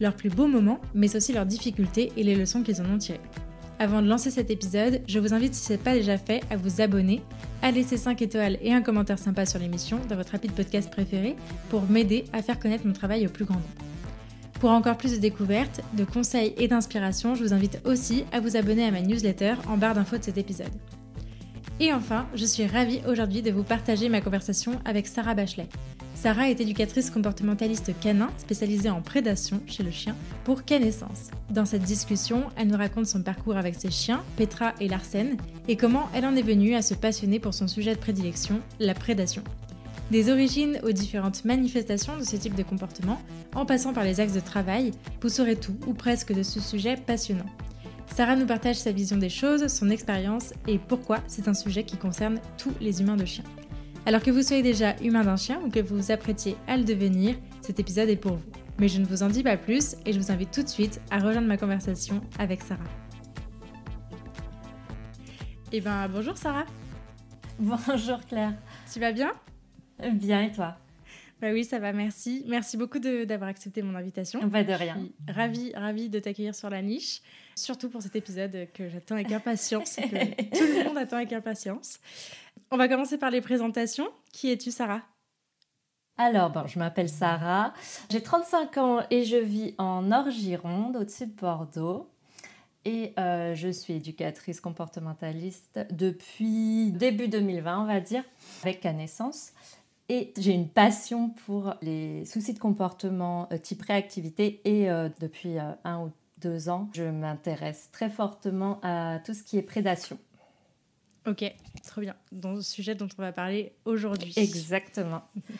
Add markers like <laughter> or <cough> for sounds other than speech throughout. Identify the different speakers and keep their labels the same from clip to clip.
Speaker 1: leurs plus beaux moments, mais aussi leurs difficultés et les leçons qu'ils en ont tirées. Avant de lancer cet épisode, je vous invite, si ce n'est pas déjà fait, à vous abonner, à laisser 5 étoiles et un commentaire sympa sur l'émission dans votre rapide podcast préféré pour m'aider à faire connaître mon travail au plus grand nombre. Pour encore plus de découvertes, de conseils et d'inspiration, je vous invite aussi à vous abonner à ma newsletter en barre d'infos de cet épisode. Et enfin, je suis ravie aujourd'hui de vous partager ma conversation avec Sarah Bachelet. Sarah est éducatrice comportementaliste canin spécialisée en prédation chez le chien pour Canescence. Dans cette discussion, elle nous raconte son parcours avec ses chiens, Petra et Larsen, et comment elle en est venue à se passionner pour son sujet de prédilection, la prédation. Des origines aux différentes manifestations de ce type de comportement, en passant par les axes de travail, vous saurez tout, ou presque, de ce sujet passionnant. Sarah nous partage sa vision des choses, son expérience et pourquoi c'est un sujet qui concerne tous les humains de chien. Alors que vous soyez déjà humain d'un chien ou que vous vous apprêtiez à le devenir, cet épisode est pour vous. Mais je ne vous en dis pas plus et je vous invite tout de suite à rejoindre ma conversation avec Sarah. Eh ben bonjour Sarah.
Speaker 2: Bonjour Claire.
Speaker 1: Tu vas bien?
Speaker 2: Bien et toi?
Speaker 1: Bah oui, ça va, merci. Merci beaucoup d'avoir accepté mon invitation.
Speaker 2: Pas de rien.
Speaker 1: ravie, ravie de t'accueillir sur la niche, surtout pour cet épisode que j'attends avec impatience, que <laughs> tout le monde attend avec impatience. On va commencer par les présentations. Qui es-tu, Sarah?
Speaker 2: Alors, bon, je m'appelle Sarah, j'ai 35 ans et je vis en Nord-Gironde, au-dessus de Bordeaux. Et euh, je suis éducatrice comportementaliste depuis début 2020, on va dire, avec la naissance. Et j'ai une passion pour les soucis de comportement euh, type réactivité et euh, depuis un ou deux ans, je m'intéresse très fortement à tout ce qui est prédation.
Speaker 1: Ok, trop bien. Dans le sujet dont on va parler aujourd'hui.
Speaker 2: Exactement. <laughs>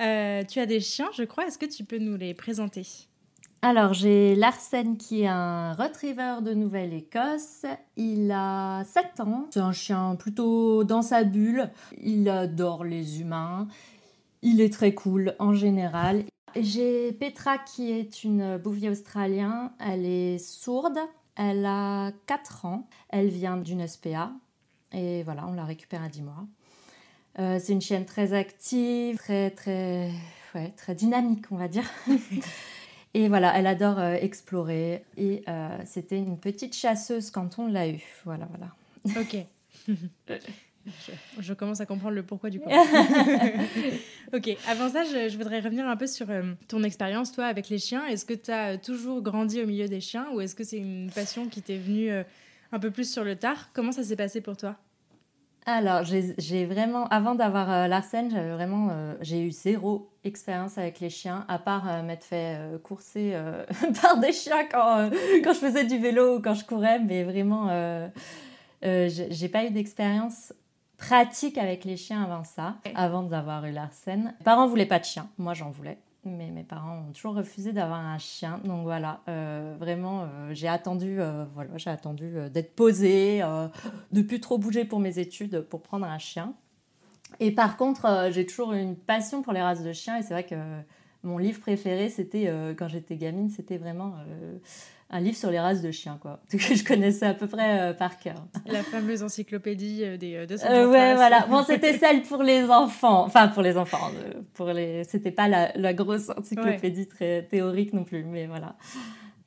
Speaker 1: Euh, tu as des chiens, je crois. Est-ce que tu peux nous les présenter?
Speaker 2: Alors, j'ai Larsen qui est un retriever de Nouvelle-Écosse. Il a 7 ans. C'est un chien plutôt dans sa bulle. Il adore les humains. Il est très cool en général. J'ai Petra qui est une bouvier australien. Elle est sourde. Elle a 4 ans. Elle vient d'une SPA. Et voilà, on la récupère à 10 mois. Euh, c'est une chienne très active, très, très, ouais, très dynamique, on va dire. <laughs> et voilà, elle adore euh, explorer. Et euh, c'était une petite chasseuse quand on l'a eue. Voilà, voilà.
Speaker 1: Ok. <laughs> Je, commence à comprendre le pourquoi du comment. <laughs> ok, avant ça, je, je, voudrais revenir un peu sur ton expérience, toi, avec les chiens. Est-ce que tu as toujours grandi au milieu des chiens ou est-ce que c'est une passion qui t'est venue un peu plus sur le tard? Comment ça s'est passé pour toi?
Speaker 2: Alors, j'ai vraiment, avant d'avoir euh, Larsen, j'avais vraiment, euh, j'ai eu zéro expérience avec les chiens, à part euh, m'être fait courser <laughs> par des chiens quand, quand je faisais du vélo ou quand je courais, mais vraiment, j'ai pas eu d'expérience pratique avec les chiens avant ça, avant d'avoir eu Larsen. Mes parents voulaient pas de chiens, moi j'en voulais mais mes parents ont toujours refusé d'avoir un chien. Donc voilà, euh, vraiment, euh, j'ai attendu, euh, voilà, j'ai attendu d'être posée, de plus trop bouger pour mes études pour prendre un chien. Et par contre, j'ai toujours une passion pour les races de chiens et c'est vrai que mon livre préféré, c'était quand j'étais gamine, c'était vraiment un livre sur les races de chiens, quoi, que <laughs> je connaissais à peu près euh, par cœur. <laughs>
Speaker 1: La fameuse encyclopédie euh, des euh, 200
Speaker 2: euh, Ouais, voilà. Bon, c'était celle pour les enfants. Enfin, pour les enfants. Pour les... C'était pas la, la, grosse encyclopédie très théorique non plus, mais voilà.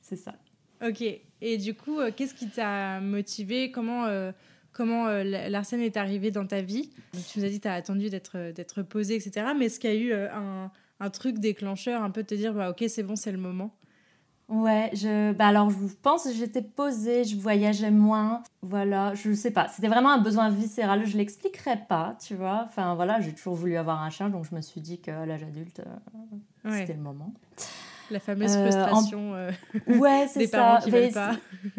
Speaker 2: C'est ça.
Speaker 1: Ok. Et du coup, qu'est-ce qui t'a motivé? Comment, comment l'arsène est arrivé dans ta vie? Tu nous as dit que tu as attendu d'être, d'être posé, etc. Mais est-ce qu'il y a eu un, un, truc déclencheur, un peu de te dire, bah, ok, c'est bon, c'est le moment?
Speaker 2: Ouais, je, bah alors je pense que j'étais posée, je voyageais moins, voilà, je sais pas, c'était vraiment un besoin viscéral, je l'expliquerai pas, tu vois, enfin voilà, j'ai toujours voulu avoir un chien, donc je me suis dit qu'à l'âge adulte, euh, c'était le moment.
Speaker 1: La fameuse frustration euh,
Speaker 2: ouais, c'est <laughs>
Speaker 1: des
Speaker 2: ça.
Speaker 1: parents qui
Speaker 2: Mais
Speaker 1: veulent pas.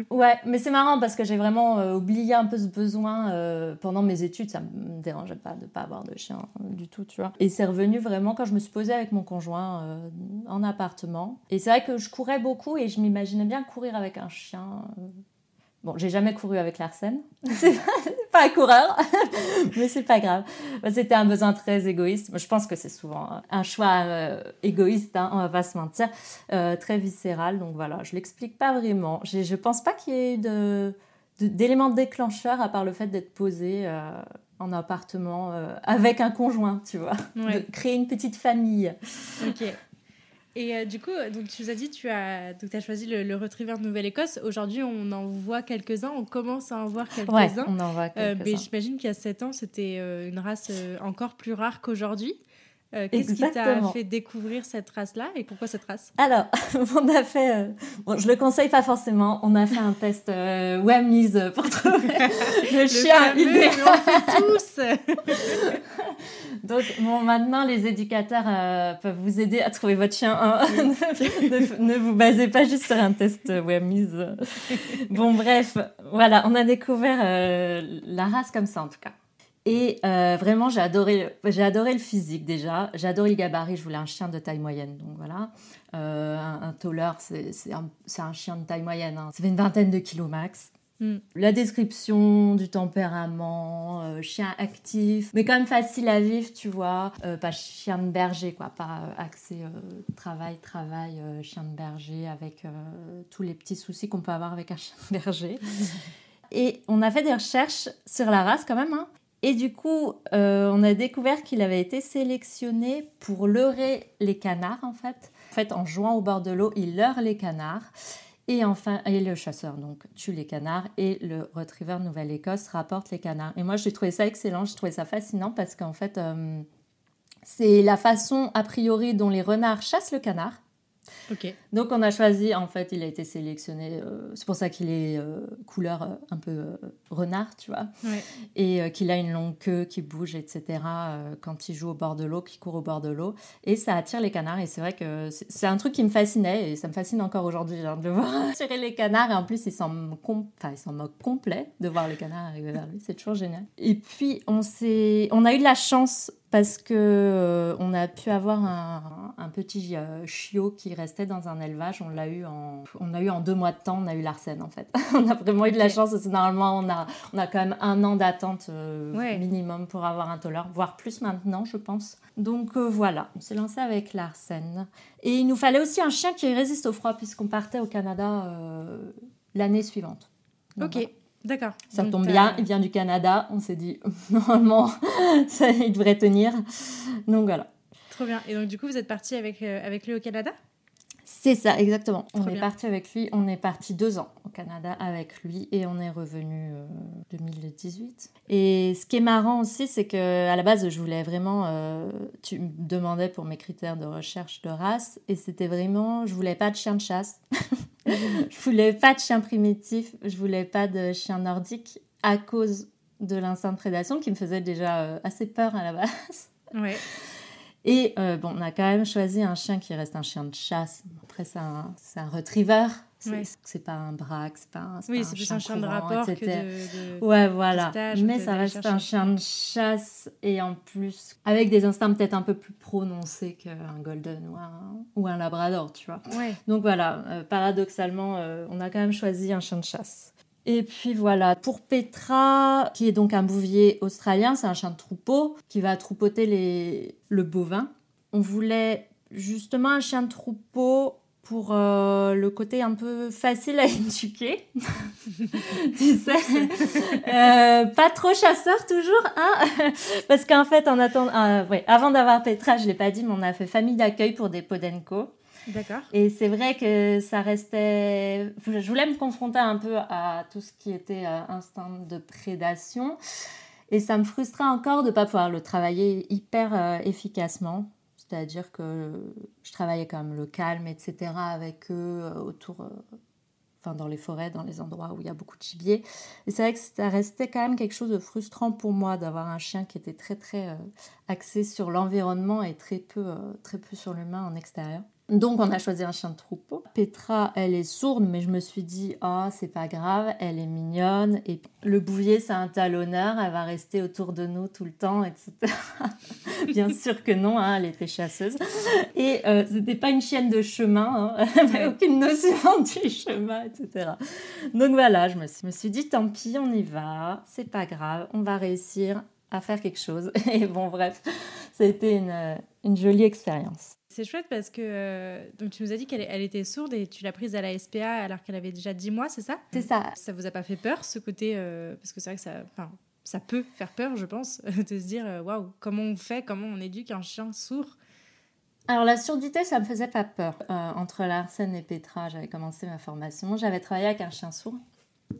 Speaker 2: Ouais, mais c'est marrant parce que j'ai vraiment euh, oublié un peu ce besoin euh, pendant mes études. Ça me dérangeait pas de pas avoir de chien euh, du tout, tu vois. Et c'est revenu vraiment quand je me suis posée avec mon conjoint euh, en appartement. Et c'est vrai que je courais beaucoup et je m'imaginais bien courir avec un chien. euh. Bon, j'ai jamais couru avec Larsen. C'est pas, <laughs> c'est pas un coureur, <laughs> mais c'est pas grave. Bah, C'était un besoin très égoïste. Je pense que c'est souvent un choix euh, égoïste, hein, on va pas se mentir, euh, très viscéral. Donc voilà, je l'explique pas vraiment. J'ai- Je pense pas qu'il y ait eu de d'éléments déclencheurs à part le fait d'être posé euh, en appartement avec un conjoint, tu vois,
Speaker 1: Ouais.
Speaker 2: de créer une petite famille.
Speaker 1: Ok. Et euh, du coup, donc tu nous as dit tu as donc as choisi le, le retriever de Nouvelle-Écosse. Aujourd'hui, on en voit quelques-uns. On commence à en voir
Speaker 2: Ouais,
Speaker 1: quelques-uns.
Speaker 2: on en voit
Speaker 1: Euh, mais j'imagine qu'il y a 7 ans, c'était euh, une race encore plus rare qu'aujourd'hui. Euh, Qu'est-ce qui t'a fait découvrir cette race-là et pourquoi cette race?
Speaker 2: Alors, <laughs> on a fait, euh, bon, je le conseille pas forcément, on a fait un test euh, Whammies pour trouver <laughs> le,
Speaker 1: Le
Speaker 2: chien idéal.
Speaker 1: on fait tous <laughs>
Speaker 2: Donc, bon, maintenant, les éducateurs euh, peuvent vous aider à trouver votre chien. hein. ne, ne vous basez pas juste sur un test Whammies. Bon, bref, voilà, on a découvert euh, la race comme ça, en tout cas. Et euh, vraiment, j'ai adoré, j'ai adoré le physique déjà. J'ai adoré le gabarit. Je voulais un chien de taille moyenne. Donc voilà. Euh, un, un toller, c'est c'est un, c'est un chien de taille moyenne. hein. Ça fait une vingtaine de kilos max.
Speaker 1: Mm.
Speaker 2: La description du tempérament, euh, chien actif, mais quand même facile à vivre, tu vois. Pas chien de berger, quoi. Pas axé travail, travail, chien de berger avec tous les petits soucis qu'on peut avoir avec un chien de berger. <laughs> Et on a fait des recherches sur la race quand même. hein. Et du coup, euh, on a découvert qu'il avait été sélectionné pour leurrer les canards, en fait. En fait, en jouant au bord de l'eau, il leurre les canards. Et enfin, et le chasseur donc tue les canards et le retriever Nouvelle-Écosse rapporte les canards. Et moi, j'ai trouvé ça excellent, j'ai trouvé ça fascinant parce qu'en fait, euh, c'est la façon a priori dont les renards chassent le canard. Donc on a choisi, en fait, il a été sélectionné, euh, c'est pour ça qu'il est euh, couleur euh, un peu renard, tu vois,
Speaker 1: Ouais.
Speaker 2: et qu'il a une longue queue qui bouge, etc., quand il joue au bord de l'eau, qu'il court au bord de l'eau, et ça attire les canards, et c'est vrai que c'est un truc qui me fascinait, et ça me fascine encore aujourd'hui, genre, de le <laughs> voir attirer les canards, et en plus il s'en moque complet de voir les canards arriver vers lui, c'est toujours génial. Et puis on, s'est- on a eu de la chance parce que euh, on a pu avoir un, un petit euh, chiot qui restait dans un élevage. On l'a eu en, on a eu en deux mois de temps. On a eu l'arsène en fait. <laughs> on a vraiment eu de la chance parce que normalement on a, on a quand même un an d'attente euh,
Speaker 1: Ouais.
Speaker 2: minimum pour avoir un toller, voire plus maintenant, je pense. Donc voilà, on s'est lancé avec l'arsène. Et il nous fallait aussi un chien qui résiste au froid puisqu'on partait au Canada l'année suivante. Donc,
Speaker 1: Ok.
Speaker 2: voilà.
Speaker 1: D'accord.
Speaker 2: Ça tombe bien, il vient du Canada. On s'est dit, <laughs> normalement, <laughs> ça, il devrait tenir. Donc voilà.
Speaker 1: Trop bien. Et donc, du coup, vous êtes parti avec, euh, avec lui au Canada?
Speaker 2: C'est ça, exactement. on est parti avec lui. On est parti deux ans au Canada avec lui et on est revenu euh, 2018. Et ce qui est marrant aussi, c'est que à la base, je voulais vraiment. euh, tu me demandais pour mes critères de recherche de race et c'était vraiment. Je voulais pas de chien de chasse. <laughs> je voulais pas de chien primitif. Je voulais pas de chien nordique à cause de l'instinct de prédation qui me faisait déjà euh, assez peur à la base.
Speaker 1: Ouais.
Speaker 2: Et euh, bon, on a quand même choisi un chien qui reste un chien de chasse. Après, c'est un, c'est un retriever. C'est
Speaker 1: Ouais.
Speaker 2: c'est pas un braque, c'est pas un,
Speaker 1: Oui,
Speaker 2: pas
Speaker 1: c'est plus un chien de
Speaker 2: courant,
Speaker 1: rapport que
Speaker 2: etc.
Speaker 1: de. de-
Speaker 2: Ouais, voilà. Mais
Speaker 1: que
Speaker 2: ça reste un chien de chasse et en plus avec des instincts peut-être un peu plus prononcés qu'un golden ou un, ou un labrador, tu vois.
Speaker 1: Ouais.
Speaker 2: Donc voilà, euh, paradoxalement, euh, on a quand même choisi un chien de chasse. Et puis voilà, pour Petra, qui est donc un bouvier australien, c'est un chien de troupeau qui va troupeauter les... le bovin. On voulait justement un chien de troupeau pour euh, le côté un peu facile à éduquer. <laughs> tu sais, Euh, pas trop chasseur toujours, hein Parce qu'en fait, en attendant, euh, ouais, avant d'avoir Petra, je l'ai pas dit, mais on a fait famille d'accueil pour des Podenco.
Speaker 1: D'accord.
Speaker 2: Et c'est vrai que ça restait. Je voulais me confronter un peu à tout ce qui était euh, instinct de prédation. Et ça me frustrait encore de ne pas pouvoir le travailler hyper euh, efficacement. C'est-à-dire que je travaillais quand même le calme, etc. avec eux euh, autour. Enfin, dans les forêts, dans les endroits où il y a beaucoup de gibier. Et c'est vrai que ça restait quand même quelque chose de frustrant pour moi d'avoir un chien qui était très, très axé sur l'environnement et très peu, très peu sur l'humain en extérieur. Donc on a choisi un chien de troupeau. Petra, elle est sourde, mais je me suis dit, oh, c'est pas grave, elle est mignonne. Et le bouvier, c'est un talonneur, elle va rester autour de nous tout le temps, etc. <laughs> Bien sûr que non, hein, elle était chasseuse. Et euh, c'était pas une chienne de chemin, hein. <laughs> elle n'avait aucune notion du chemin, etc. Donc voilà, je me suis, dit, tant pis, on y va, c'est pas grave, on va réussir à faire quelque chose. <laughs> Et bon, bref, été une, une jolie expérience.
Speaker 1: C'est chouette parce que euh, donc tu nous as dit qu'elle elle était sourde et tu l'as prise à la SPA alors qu'elle avait déjà 10 mois, c'est ça?
Speaker 2: C'est ça.
Speaker 1: Ça vous a pas fait peur ce côté euh, parce que c'est vrai que ça ça peut faire peur, je pense, <laughs> de se dire euh, waouh, comment on fait, comment on éduque un chien sourd?
Speaker 2: Alors la surdité, ça me faisait pas peur. entre Larsen et Petra, j'avais commencé ma formation. J'avais travaillé avec un chien sourd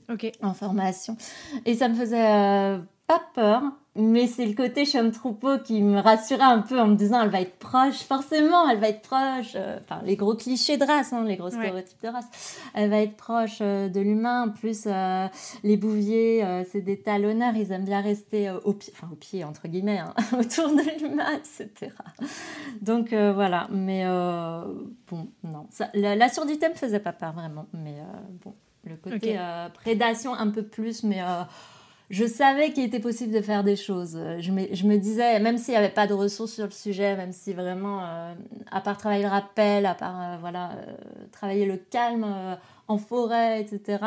Speaker 1: Ok.
Speaker 2: en formation. Et ça me faisait pas peur, mais c'est le côté de troupeau qui me rassurait un peu en me disant elle va être proche, forcément, elle va être proche. Euh, enfin, les gros clichés de race, hein, les gros stéréotypes de race. Elle va être proche euh, de l'humain. En plus, euh, les bouviers, c'est des talonneurs, ils aiment bien rester au pied, enfin au pied, entre guillemets, hein, <laughs> autour de l'humain, etc. Donc voilà, mais bon, non. Ça, la, la, surdité me faisait pas peur vraiment, mais bon, le côté prédation un peu plus, mais je savais qu'il était possible de faire des choses. Je me, je me disais, même s'il n'y avait pas de ressources sur le sujet, même si vraiment, euh, à part travailler le rappel, à part euh, voilà, euh, travailler le calme en forêt, etc.,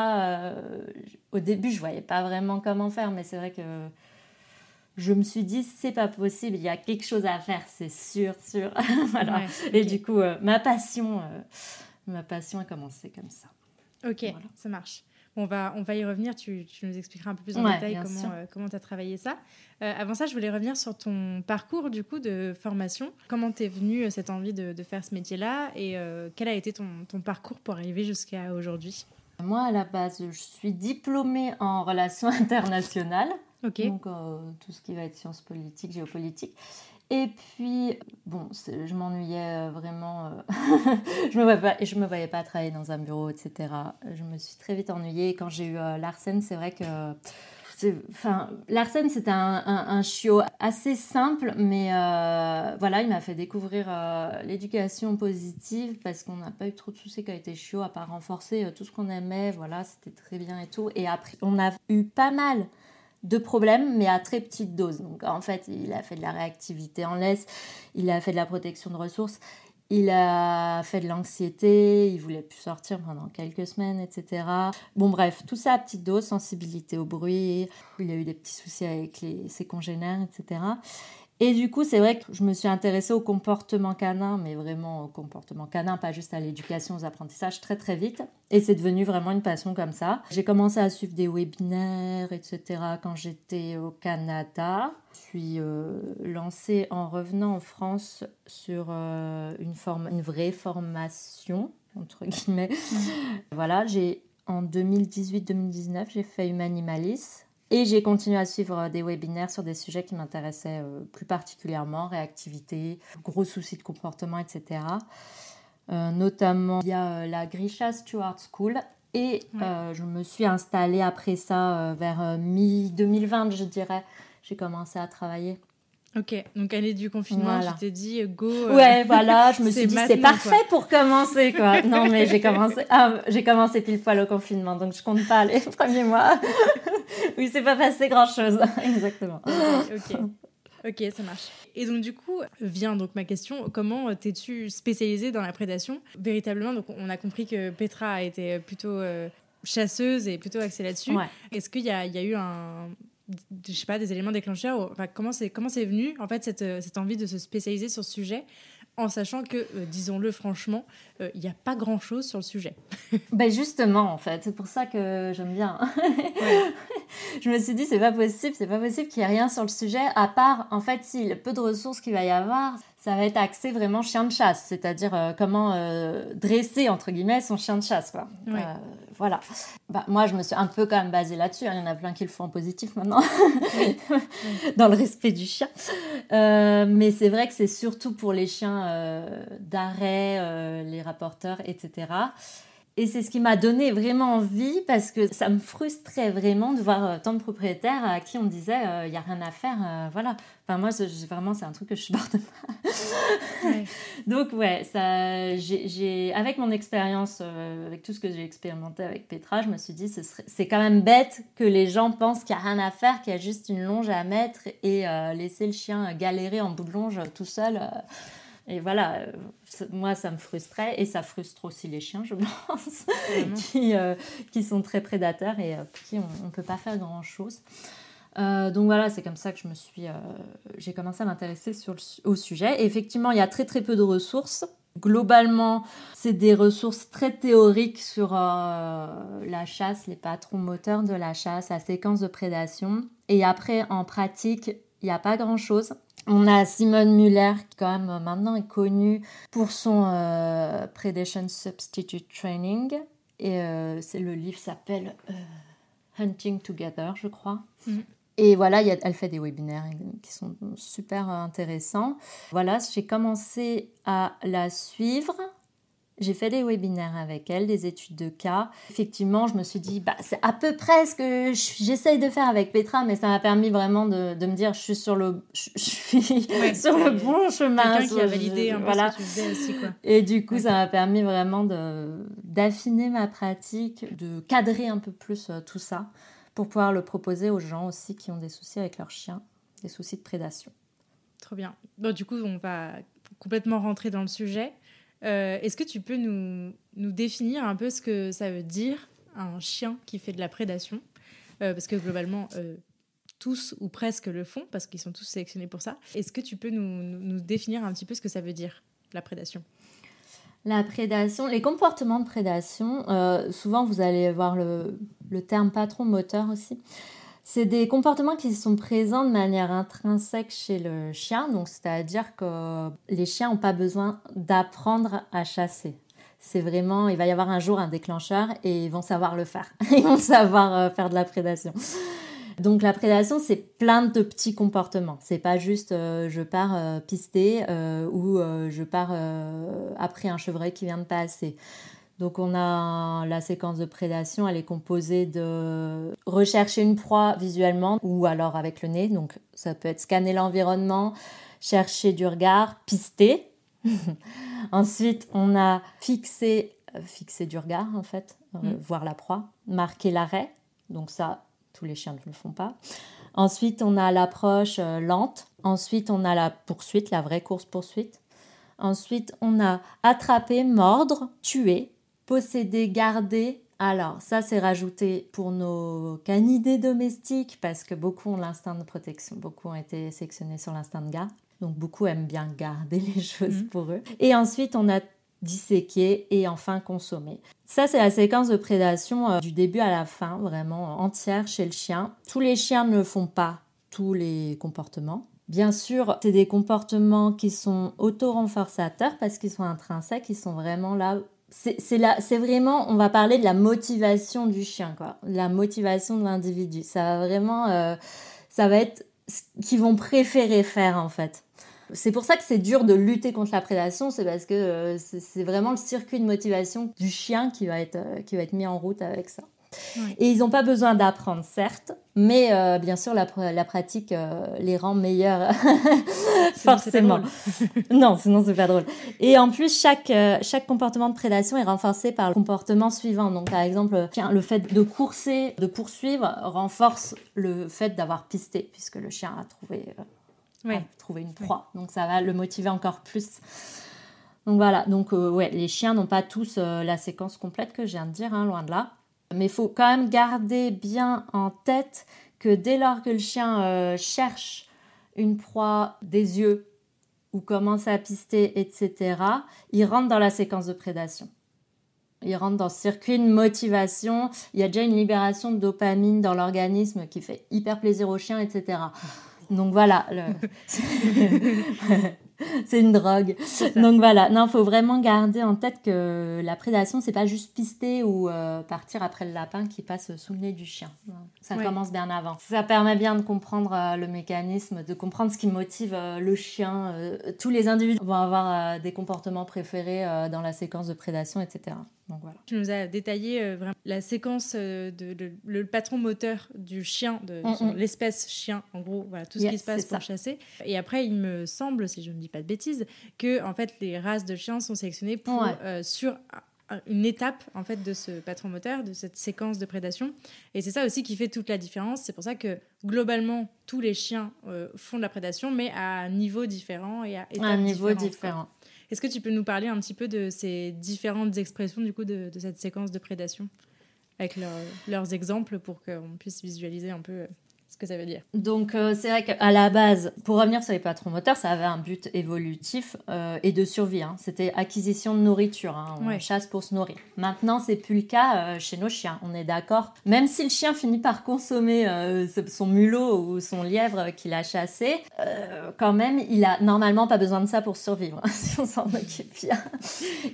Speaker 2: au début, je voyais pas vraiment comment faire, mais c'est vrai que je me suis dit, c'est pas possible, il y a quelque chose à faire, c'est sûr, sûr. <laughs> voilà. Et du coup, ma passion, ma passion a commencé comme ça.
Speaker 1: Ok, ça marche. On va, on va y revenir, tu, tu nous expliqueras un peu plus en détail comment tu as travaillé ça. Euh, avant ça, je voulais revenir sur ton parcours du coup de formation. Comment t'es venue euh, cette envie de, de faire ce métier-là et euh, quel a été ton, ton parcours pour arriver jusqu'à aujourd'hui?
Speaker 2: Moi, à la base, je suis diplômée en relations <laughs> internationales. Donc, tout ce qui va être sciences politiques, géopolitique. Et puis, bon, je m'ennuyais euh, vraiment. Euh, <laughs> je ne me, voyais pas, me voyais pas travailler dans un bureau, etc. Je me suis très vite ennuyée. Quand j'ai eu euh, Larsen, c'est vrai que. Enfin, Larsen, c'était un, un, chiot assez simple, mais voilà, il m'a fait découvrir l'éducation positive parce qu'on n'a pas eu trop de soucis quand il était chiot, à part renforcer tout ce qu'on aimait. Voilà, c'était très bien et tout. Et après, on a eu pas mal de problèmes, mais à très petite dose. Donc en fait, il a fait de la réactivité en laisse, il a fait de la protection de ressources, il a fait de l'anxiété, il voulait plus sortir pendant quelques semaines, etc. Bon bref, tout ça à petite dose, sensibilité au bruit, il a eu des petits soucis avec ses congénères, etc. Et du coup, c'est vrai que je me suis intéressée au comportement canin, mais vraiment au comportement canin, pas juste à l'éducation, aux apprentissages, très très vite. Et c'est devenu vraiment une passion comme ça. J'ai commencé à suivre des webinaires, etc. quand j'étais au Canada. Je suis euh, lancée en revenant en France sur euh, une, forme, une vraie formation, entre guillemets. Mmh. Voilà, j'ai en 2018-2019, j'ai fait Humanimalis et j'ai continué à suivre euh, des webinaires sur des sujets qui m'intéressaient euh, plus particulièrement, réactivité, gros soucis de comportement, etc. Euh, notamment via la Grisha Stewart School. Et je me suis installée après ça vers mi-2020, je dirais. J'ai commencé à travailler
Speaker 1: Ok, donc année du confinement, tu t'es dit go.
Speaker 2: Euh, ouais, voilà, je <laughs> me suis dit c'est parfait pour commencer quoi. non mais j'ai commencé, <laughs> ah, j'ai commencé pile poil au confinement, donc je compte pas les <laughs> premiers mois. oui, c'est pas passé grand chose, exactement.
Speaker 1: ok, ok, ça marche. Et donc du coup vient donc ma question, comment t'es-tu spécialisée dans la prédation? Véritablement Donc on a compris que Petra a été plutôt euh, chasseuse et plutôt axée là-dessus. Est-ce qu'il y, y a eu un je sais pas, des éléments déclencheurs enfin, Comment c'est comment c'est venu, en fait, cette, euh, cette envie de se spécialiser sur ce sujet en sachant que, euh, disons-le franchement, euh, il n'y a pas grand-chose sur le sujet. <laughs>
Speaker 2: ben justement, en fait, c'est pour ça que j'aime bien. <laughs> je me suis dit, c'est pas possible, c'est pas possible qu'il n'y ait rien sur le sujet, à part, en fait, si le peu de ressources qu'il va y avoir, ça va être axé vraiment chien de chasse, c'est-à-dire euh, comment euh, dresser entre guillemets son chien de chasse quoi. Euh, voilà. Bah, moi je me suis un peu quand même basée là-dessus. Hein. Il y en a plein qui le font en positif maintenant, <laughs> dans le respect du chien. mais c'est vrai que c'est surtout pour les chiens d'arrêt, les rapporteurs, etc. Et c'est ce qui m'a donné vraiment envie parce que ça me frustrait vraiment de voir euh, tant de propriétaires à qui on disait il euh, n'y a rien à faire. Euh, voilà. Enfin, moi, vraiment, c'est un truc que je supporte pas. <laughs> Donc, ouais, ça, j'ai, avec mon expérience, avec tout ce que j'ai expérimenté avec Petra, je me suis dit c'est quand même bête que les gens pensent qu'il n'y a rien à faire, qu'il y a juste une longe à mettre et laisser le chien galérer en bout de longe tout seul. Et voilà, euh, moi, ça me frustrait et ça frustre aussi les chiens, je <laughs> pense, qui, euh, qui, sont très prédateurs et euh, qui on ne peut pas faire grand-chose. donc voilà, c'est comme ça que je me suis, j'ai commencé à m'intéresser au sujet. Et effectivement, il y a très très peu de ressources. Globalement, c'est des ressources très théoriques sur la chasse, les patrons moteurs de la chasse, la séquence de prédation. Et après, en pratique, il n'y a pas grand-chose. On a Simone Muller, qui quand même maintenant est connue pour son euh, Predation Substitute Training. Et euh, c'est le livre s'appelle euh, Hunting Together, je crois. Mm. Et voilà, elle fait des webinaires qui sont super intéressants. Voilà, j'ai commencé à la suivre j'ai fait des webinaires avec elle, des études de cas. Effectivement, je me suis dit, bah, c'est à peu près ce que j'essaye de faire avec Petra, mais ça m'a permis vraiment de, de, me dire, je suis sur le, je, suis <laughs> sur le bon chemin.
Speaker 1: Quelqu'un qui a validé un voilà. ce que tu faisais aussi. Quoi.
Speaker 2: Et du coup, ça m'a permis vraiment d'affiner ma pratique, de cadrer un peu plus euh, tout ça pour pouvoir le proposer aux gens aussi qui ont des soucis avec leurs chiens, des soucis de prédation.
Speaker 1: Trop bien. Bon, du coup, on va complètement rentrer dans le sujet. Euh, est-ce que tu peux nous, définir un peu ce que ça veut dire un chien qui fait de la prédation? Euh, Parce que globalement, euh, tous ou presque le font, parce qu'ils sont tous sélectionnés pour ça. Est-ce que tu peux nous, nous, définir un petit peu ce que ça veut dire, la prédation?
Speaker 2: La prédation, les comportements de prédation, souvent vous allez voir le, le terme patron moteur aussi. C'est des comportements qui sont présents de manière intrinsèque chez le chien, donc c'est-à-dire que les chiens n'ont pas besoin d'apprendre à chasser. C'est vraiment, il va y avoir un jour un déclencheur et ils vont savoir le faire. <laughs> Ils vont savoir euh, faire de la prédation. Donc la prédation, c'est plein de petits comportements. C'est pas juste euh, je pars euh, pister ou je pars après un chevreuil qui vient de passer. Donc on a la séquence de prédation, elle est composée de rechercher une proie visuellement ou alors avec le nez. Donc ça peut être scanner l'environnement, chercher du regard, pister. <laughs> Ensuite, on a fixé, euh, fixer du regard en fait, euh, mm. voir la proie, marquer l'arrêt. Donc ça, tous les chiens ne le font pas. Ensuite, on a l'approche euh, lente. Ensuite, on a la poursuite, la vraie course-poursuite. Ensuite, on a attraper, mordre, tuer posséder, garder. Alors, ça, c'est rajouté pour nos canidés domestiques parce que beaucoup ont l'instinct de protection. Beaucoup ont été sélectionnés sur l'instinct de garde. Donc, beaucoup aiment bien garder les <laughs> choses mhm. pour eux. Et ensuite, on a disséquer et enfin consommer. Ça, c'est la séquence de prédation euh, du début à la fin, vraiment entière chez le chien. Tous les chiens ne font pas tous les comportements. Bien sûr, c'est des comportements qui sont auto-renforçateurs parce qu'ils sont intrinsèques, ils sont vraiment là c'est vraiment, on va parler de la motivation du chien, quoi, la motivation de l'individu. Ça va vraiment, euh, ça va être ce qu'ils vont préférer faire en fait. C'est pour ça que c'est dur de lutter contre la prédation, c'est parce que euh, c'est vraiment le circuit de motivation du chien qui va être, euh, qui va être mis en route avec ça. Et ils n'ont pas besoin d'apprendre, certes, mais euh, bien sûr, la, la pratique euh, les rend meilleurs, <laughs> forcément. <laughs> non, sinon c'est pas drôle. Et en plus, chaque, euh, chaque comportement de prédation est renforcé par le comportement suivant. Donc, par exemple, le fait de courser, de poursuivre, renforce le fait d'avoir pisté, puisque le chien a trouvé, a trouvé une proie. Donc, ça va le motiver encore plus. Donc voilà, donc ouais, les chiens n'ont pas tous la séquence complète que je viens de dire, hein, loin de là. Mais il faut quand même garder bien en tête que dès lors que le chien euh, cherche une proie des yeux ou commence à pister, etc., il rentre dans la séquence de prédation. Il rentre dans ce circuit de motivation. Il y a déjà une libération de dopamine dans l'organisme qui fait hyper plaisir au chien, etc. Donc voilà. <laughs> <laughs> c'est une drogue. Donc voilà, non, faut vraiment garder en tête que la prédation, c'est pas juste pister ou euh, partir après le lapin qui passe sous le nez du chien. Ça commence bien avant. Ça permet bien de comprendre euh, le mécanisme, de comprendre ce qui motive euh, le chien. tous les individus vont avoir des comportements préférés dans la séquence de prédation, etc. Donc voilà.
Speaker 1: Tu nous as détaillé vraiment la séquence de, le patron moteur du chien, de mm, mm. l'espèce chien, en gros, voilà tout ce qui se passe pour chasser. Et après, il me semble, si je ne dis pas de bêtises, que en fait les races de chiens sont sélectionnées pour euh, sur une étape en fait de ce patron moteur, de cette séquence de prédation. Et c'est ça aussi qui fait toute la différence. C'est pour ça que globalement tous les chiens euh, font de la prédation, mais à un niveau différent et à
Speaker 2: un niveau différent.
Speaker 1: Est-ce que tu peux nous parler un petit peu de ces différentes expressions du coup de, cette séquence de prédation avec leurs exemples pour qu'on puisse visualiser un peu euh, ce que ça veut dire.
Speaker 2: Donc euh, c'est vrai qu'à la base, pour revenir sur les patrons moteurs, ça avait un but évolutif euh, et de survie. Hein. C'était acquisition de nourriture. Hein. On chasse pour se nourrir. Maintenant, c'est plus le cas euh, chez nos chiens. On est d'accord. Même si le chien finit par consommer son mulot ou son lièvre qu'il a chassé, quand même, il a normalement pas besoin de ça pour survivre hein, <laughs> si on s'en occupe bien.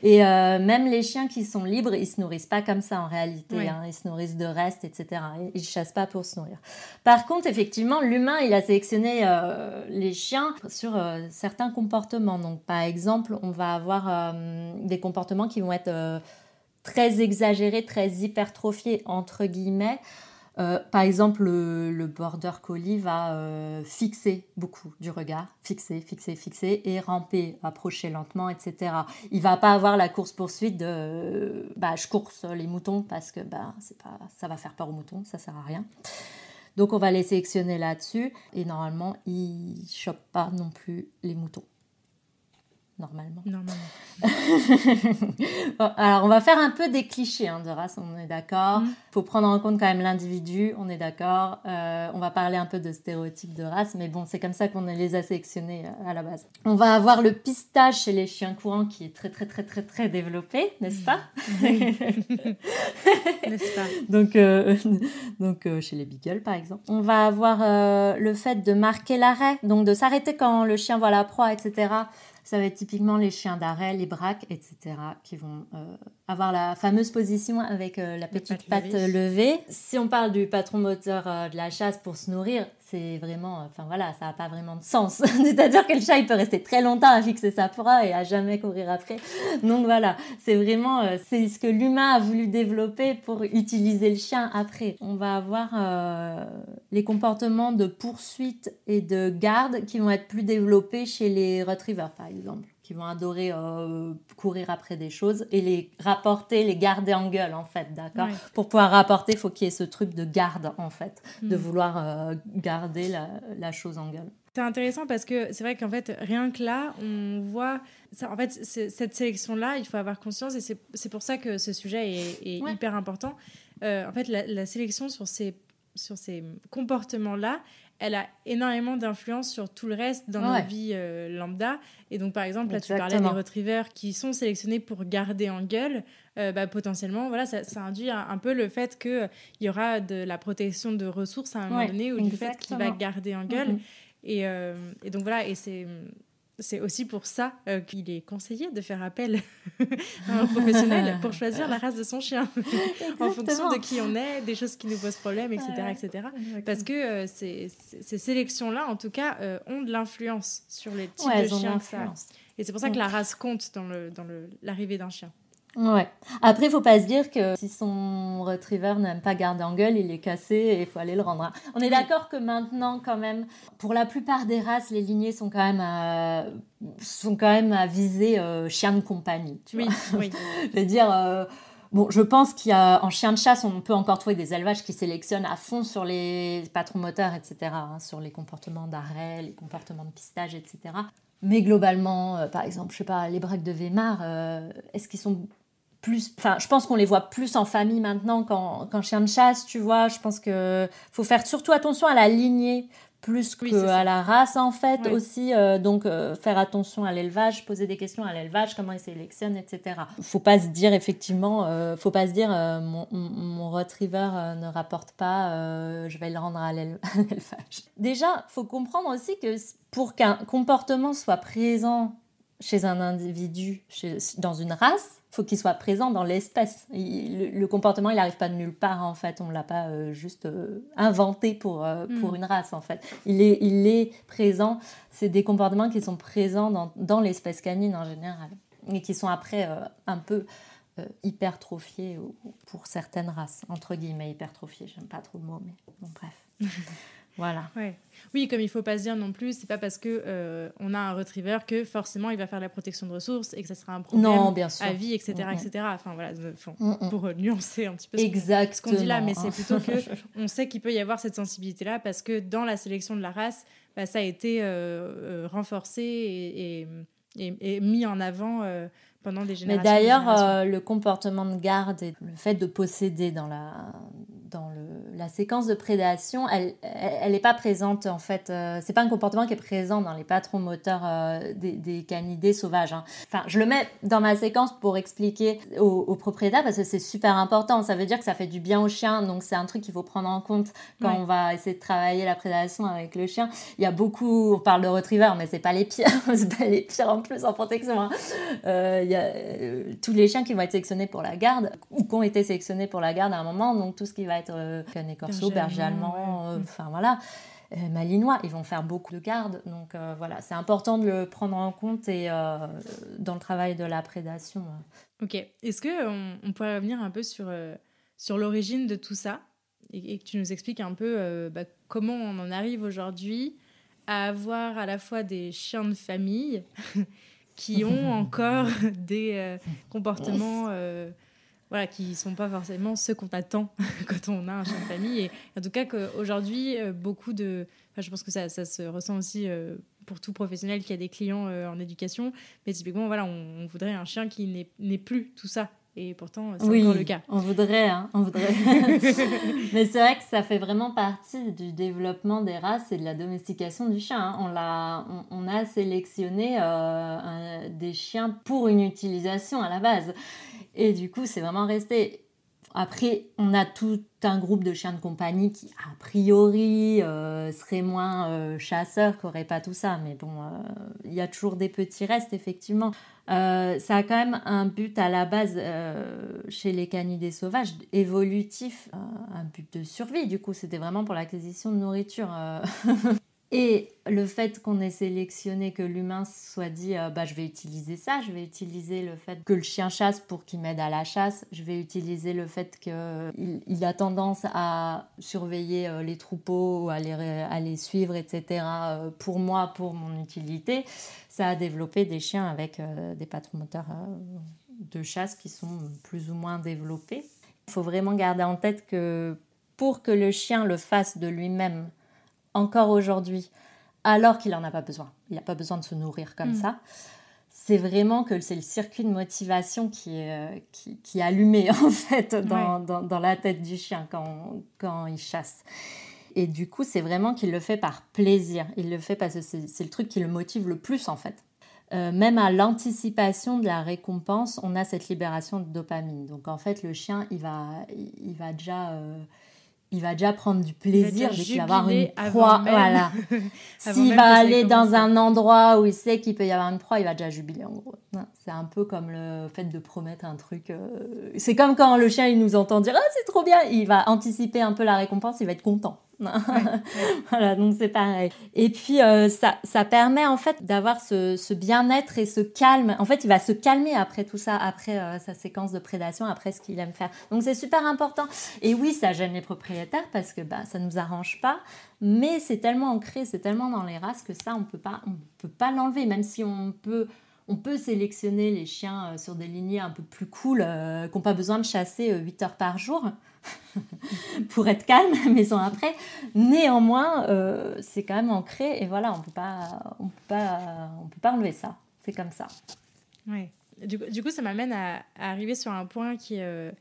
Speaker 2: Et même les chiens qui sont libres, ils se nourrissent pas comme ça en réalité. Ils se nourrissent de restes, etc. Ils chassent pas pour se nourrir. Par contre, effectivement, l'humain, il a sélectionné euh, les chiens sur euh, certains comportements. Donc, par exemple, on va avoir euh, des comportements qui vont être très exagérés, très hypertrophiés, entre guillemets. par exemple, le, border collie va fixer beaucoup du regard, fixer, fixer, fixer, et ramper, approcher lentement, etc. Il va pas avoir la course poursuite de, bah, je course les moutons parce que bah, c'est pas, ça va faire peur aux moutons, ça sert à rien. Donc on va les sélectionner là-dessus. Et normalement ils chopent pas non plus les moutons normalement.
Speaker 1: Normalement. <laughs>
Speaker 2: alors, on va faire un peu des clichés hein, de race, on est d'accord. Il mm. faut prendre en compte quand même l'individu, on est d'accord. Euh, on va parler un peu de stéréotypes de race, mais bon, c'est comme ça qu'on les a sélectionnés euh, à la base. On va avoir le pistage chez les chiens courants qui est très, très, très, très, très développé, n'est-ce pas? <laughs>
Speaker 1: N'est-ce pas?
Speaker 2: Donc, euh, <laughs> donc chez les beagles, par exemple. On va avoir le fait de marquer l'arrêt, donc de s'arrêter quand le chien voit la proie, etc. Ça va être typiquement les chiens d'arrêt, les braques, etc., qui vont euh, avoir la fameuse position avec euh, la petite patte levée. Si on parle du patron moteur euh, de la chasse pour se nourrir, c'est vraiment, enfin voilà, ça n'a pas vraiment de sens. <laughs> C'est-à-dire que le chat, il peut rester très longtemps à fixer sa proie et à jamais courir après. Donc voilà, c'est vraiment, euh, c'est ce que l'humain a voulu développer pour utiliser le chien après. On va avoir euh, les comportements de poursuite et de garde qui vont être plus développés chez les retrievers, par exemple qui vont adorer euh, courir après des choses et les rapporter, les garder en gueule en fait, d'accord? Pour pouvoir rapporter, il faut qu'il y ait ce truc de garde en fait, de mm. vouloir euh, garder la, chose en gueule.
Speaker 1: C'est intéressant parce que c'est vrai qu'en fait, rien que là, on voit. Ça, en fait, cette sélection-là, il faut avoir conscience et c'est pour ça que ce sujet est, hyper important. Euh, en fait, la, la, sélection sur ces, sur ces comportements-là, elle a énormément d'influence sur tout le reste dans nos vies euh, lambda. Et donc, par exemple, là, tu parlais des retrievers qui sont sélectionnés pour garder en gueule. Euh, bah, potentiellement, voilà, ça, induit un, peu le fait qu'il y aura de la protection de ressources à un moment donné ou du fait qu'il va garder en gueule. Mm-hmm. Et, euh, et, donc, voilà, et c'est c'est aussi pour ça euh, qu'il est conseillé de faire appel <laughs> à un professionnel <laughs> pour choisir la race de son chien en fonction de qui on est, des choses qui nous posent problème, etc. etc. Parce que euh, ces, ces sélections-là, en tout cas, euh, ont de l'influence sur les types de chiens Et c'est pour ça que la race compte dans l'arrivée dans d'un chien.
Speaker 2: Ouais. Après, il faut pas se dire que si son retriever n'aime pas garder en gueule, il est cassé et il faut aller le rendre. On est d'accord que maintenant, quand même, pour la plupart des races, les lignées sont quand même à, sont quand même à viser euh, chien de compagnie. Tu
Speaker 1: oui, oui. <laughs>
Speaker 2: je veux dire. Euh, bon, je pense qu'il y a en chien de chasse, on peut encore trouver des élevages qui sélectionnent à fond sur les patrons moteurs, etc., hein, sur les comportements d'arrêt, les comportements de pistage, etc. Mais globalement, euh, par exemple, je sais pas, les braques de Weimar, est-ce qu'ils sont plus, enfin, je pense qu'on les voit plus en famille maintenant qu'en chien de chasse, tu vois. Je pense que faut faire surtout attention à la lignée plus que à la race en fait aussi. Euh, donc euh, faire attention à l'élevage, poser des questions à l'élevage, comment ils sélectionnent, etc. Faut pas se dire effectivement, euh, faut pas se dire mon, mon, retriever ne rapporte pas, je vais le rendre <laughs> à l'élevage. Déjà, faut comprendre aussi que pour qu'un comportement soit présent chez un individu, chez, dans une race, faut qu'il soit présent dans l'espèce. Le, comportement, il n'arrive pas de nulle part, en fait. On ne l'a pas euh, juste euh, inventé pour, euh, pour hmm. une race, en fait. Il est, il est présent. C'est des comportements qui sont présents dans, dans l'espèce canine en général. Et qui sont après un peu hypertrophiés pour certaines races. Entre guillemets, hypertrophiés. J'aime pas trop le mot, mais bon, bref. <laughs> Voilà.
Speaker 1: Oui, comme il faut pas se dire non plus, c'est pas parce que euh, on a un retriever que forcément il va faire la protection de ressources et que ça sera un problème à vie, etc., etc. Enfin voilà, pour euh, nuancer un petit peu ce qu'on dit là, mais c'est plutôt que <laughs> on sait qu'il peut y avoir cette sensibilité là parce que dans la sélection de la race, bah, ça a été euh, renforcé et, et, mis en avant pendant des générations.
Speaker 2: Mais d'ailleurs, le comportement de garde et le fait de posséder dans la dans le, la séquence de prédation, elle n'est pas présente en fait. Euh, c'est pas un comportement qui est présent dans les patrons moteurs euh, des, des, canidés sauvages. Hein. Enfin, je le mets dans ma séquence pour expliquer aux, propriétaires parce que c'est super important. Ça veut dire que ça fait du bien au chien, donc c'est un truc qu'il faut prendre en compte quand on va essayer de travailler la prédation avec le chien. Il y a beaucoup, on parle de retriever, mais c'est pas les pires, <laughs> c'est pas les pires en plus en protection. Hein. Euh, il y a tous les chiens qui vont être sélectionnés pour la garde ou qui ont été sélectionnés pour la garde à un moment, donc tout ce qui va être euh, canet corso, berger allemand, euh, enfin voilà. Euh, malinois, ils vont faire beaucoup de gardes. Donc voilà, c'est important de le prendre en compte et dans le travail de la prédation.
Speaker 1: Ok. Est-ce que on, pourrait revenir un peu sur, sur l'origine de tout ça et, que tu nous expliques un peu bah, comment on en arrive aujourd'hui à avoir à la fois des chiens de famille <laughs> qui ont <laughs> encore <laughs> des comportements voilà, qui sont pas forcément ceux qu'on attend <laughs> quand on a un chien de famille. Et en tout cas, qu'aujourd'hui, euh, beaucoup de. Enfin, je pense que ça, ça se ressent aussi euh, pour tout professionnel qui a des clients euh, en éducation. Mais typiquement, voilà, on, voudrait un chien qui n'est plus tout ça. Et pourtant, c'est encore le cas.
Speaker 2: On voudrait, hein, on voudrait. <laughs> Mais c'est vrai que ça fait vraiment partie du développement des races et de la domestication du chien. Hein. On, a, on, a sélectionné des chiens pour une utilisation à la base. Et du coup, c'est vraiment resté. Après, on a tout un groupe de chiens de compagnie qui, a priori, euh, seraient moins euh, chasseurs, qui pas tout ça. Mais bon, euh, il y a toujours des petits restes, effectivement. ça a quand même un but à la base chez les canidés sauvages, évolutif, un but de survie. Du coup, c'était vraiment pour l'acquisition de nourriture. <laughs> Et le fait qu'on ait sélectionné que l'humain soit dit euh, bah, je vais utiliser ça, je vais utiliser le fait que le chien chasse pour qu'il m'aide à la chasse, je vais utiliser le fait qu'il il a tendance à surveiller euh, les troupeaux, à les, à les suivre, etc. Euh, pour moi, pour mon utilité, ça a développé des chiens avec des patrons moteurs de chasse qui sont plus ou moins développés. Il faut vraiment garder en tête que pour que le chien le fasse de lui-même, encore aujourd'hui, alors qu'il n'en a pas besoin. Il n'a pas besoin de se nourrir comme mm. ça. C'est vraiment que c'est le circuit de motivation qui est, euh, qui, est allumé <laughs> en fait dans, dans, la tête du chien quand, quand il chasse. Et du coup, c'est vraiment qu'il le fait par plaisir. Il le fait parce que c'est le truc qui le motive le plus en fait. Euh, même à l'anticipation de la récompense, on a cette libération de dopamine. Donc en fait, le chien, il va, il va déjà euh, il va déjà prendre du plaisir dès qu'il va avoir une proie. Voilà. <laughs> S'il va aller dans un endroit où il sait qu'il peut y avoir une proie, il va déjà jubiler en gros. C'est un peu comme le fait de promettre un truc. Euh, c'est comme quand le chien il nous entend dire ah c'est trop bien, il va anticiper un peu la récompense, il va être content. <laughs> voilà, donc c'est pareil. Et puis, euh, ça, ça permet en fait d'avoir ce, ce bien-être et ce calme. En fait, il va se calmer après tout ça, après euh, sa séquence de prédation, après ce qu'il aime faire. Donc, c'est super important. Et oui, ça gêne les propriétaires parce que bah, ça nous arrange pas. Mais c'est tellement ancré, c'est tellement dans les races que ça, on peut pas, on peut pas l'enlever, même si on peut on peut sélectionner les chiens euh, sur des lignées un peu plus cool, qui n'ont pas besoin de chasser 8 heures par jour. <laughs> pour être calme, mais sans après. Néanmoins, euh, c'est quand même ancré et voilà, on peut pas, on peut pas, on peut pas enlever ça. C'est comme ça.
Speaker 1: Ouais. Du, du coup, ça m'amène à, arriver sur un point qui, euh,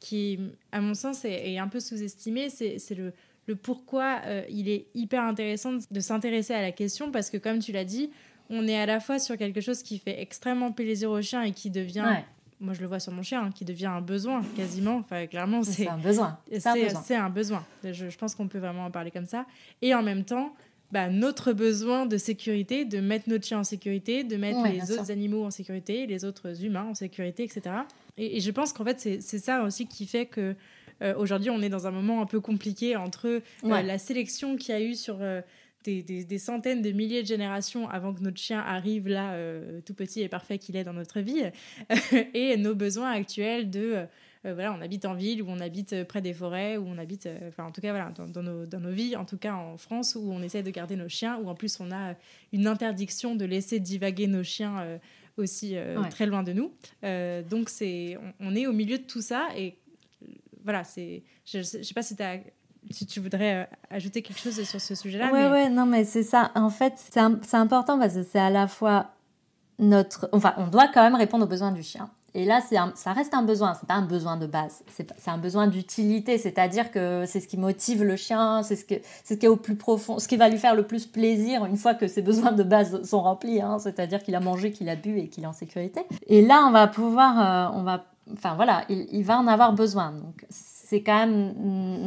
Speaker 1: qui à mon sens, est, un peu sous-estimé. C'est le, le pourquoi il est hyper intéressant de s'intéresser à la question parce que comme tu l'as dit, on est à la fois sur quelque chose qui fait extrêmement plaisir au chien et qui devient moi je le vois sur mon chien, hein, qui devient un besoin quasiment. Enfin, clairement, c'est
Speaker 2: un besoin.
Speaker 1: C'est un besoin. Je, pense qu'on peut vraiment en parler comme ça. Et en même temps, bah, notre besoin de sécurité, de mettre notre chien en sécurité, de mettre les autres animaux en sécurité, les autres humains en sécurité, etc. Et, je pense qu'en fait, c'est ça aussi qui fait que euh, aujourd'hui, on est dans un moment un peu compliqué entre euh, la sélection qu'il y a eu sur euh, des, centaines de milliers de générations avant que notre chien arrive là, euh, tout petit et parfait qu'il est dans notre vie, <laughs> et nos besoins actuels de... Euh, voilà, on habite en ville ou on habite près des forêts ou on habite, euh, enfin en tout cas voilà, dans, nos, dans, nos, vies, en tout cas en France où on essaie de garder nos chiens, où en plus on a une interdiction de laisser divaguer nos chiens aussi très loin de nous. donc c'est, on, est au milieu de tout ça et voilà, c'est, je, ne sais pas si tu as si tu voudrais euh, ajouter quelque chose sur ce sujet-là.
Speaker 2: Oui, mais... ouais, non, mais c'est ça. En fait, c'est important parce que c'est à la fois notre. Enfin, on doit quand même répondre aux besoins du chien. Et là, c'est ça reste un besoin, c'est pas un besoin de base, c'est un besoin d'utilité, c'est-à-dire que c'est ce qui motive le chien, c'est ce, que, ce qui est au plus profond, ce qui va lui faire le plus plaisir une fois que ses besoins de base sont remplis, hein, c'est-à-dire qu'il a mangé, qu'il a bu et qu'il est en sécurité. Et là, on va pouvoir, euh, on va, enfin voilà, il, il, va en avoir besoin. Donc c'est quand même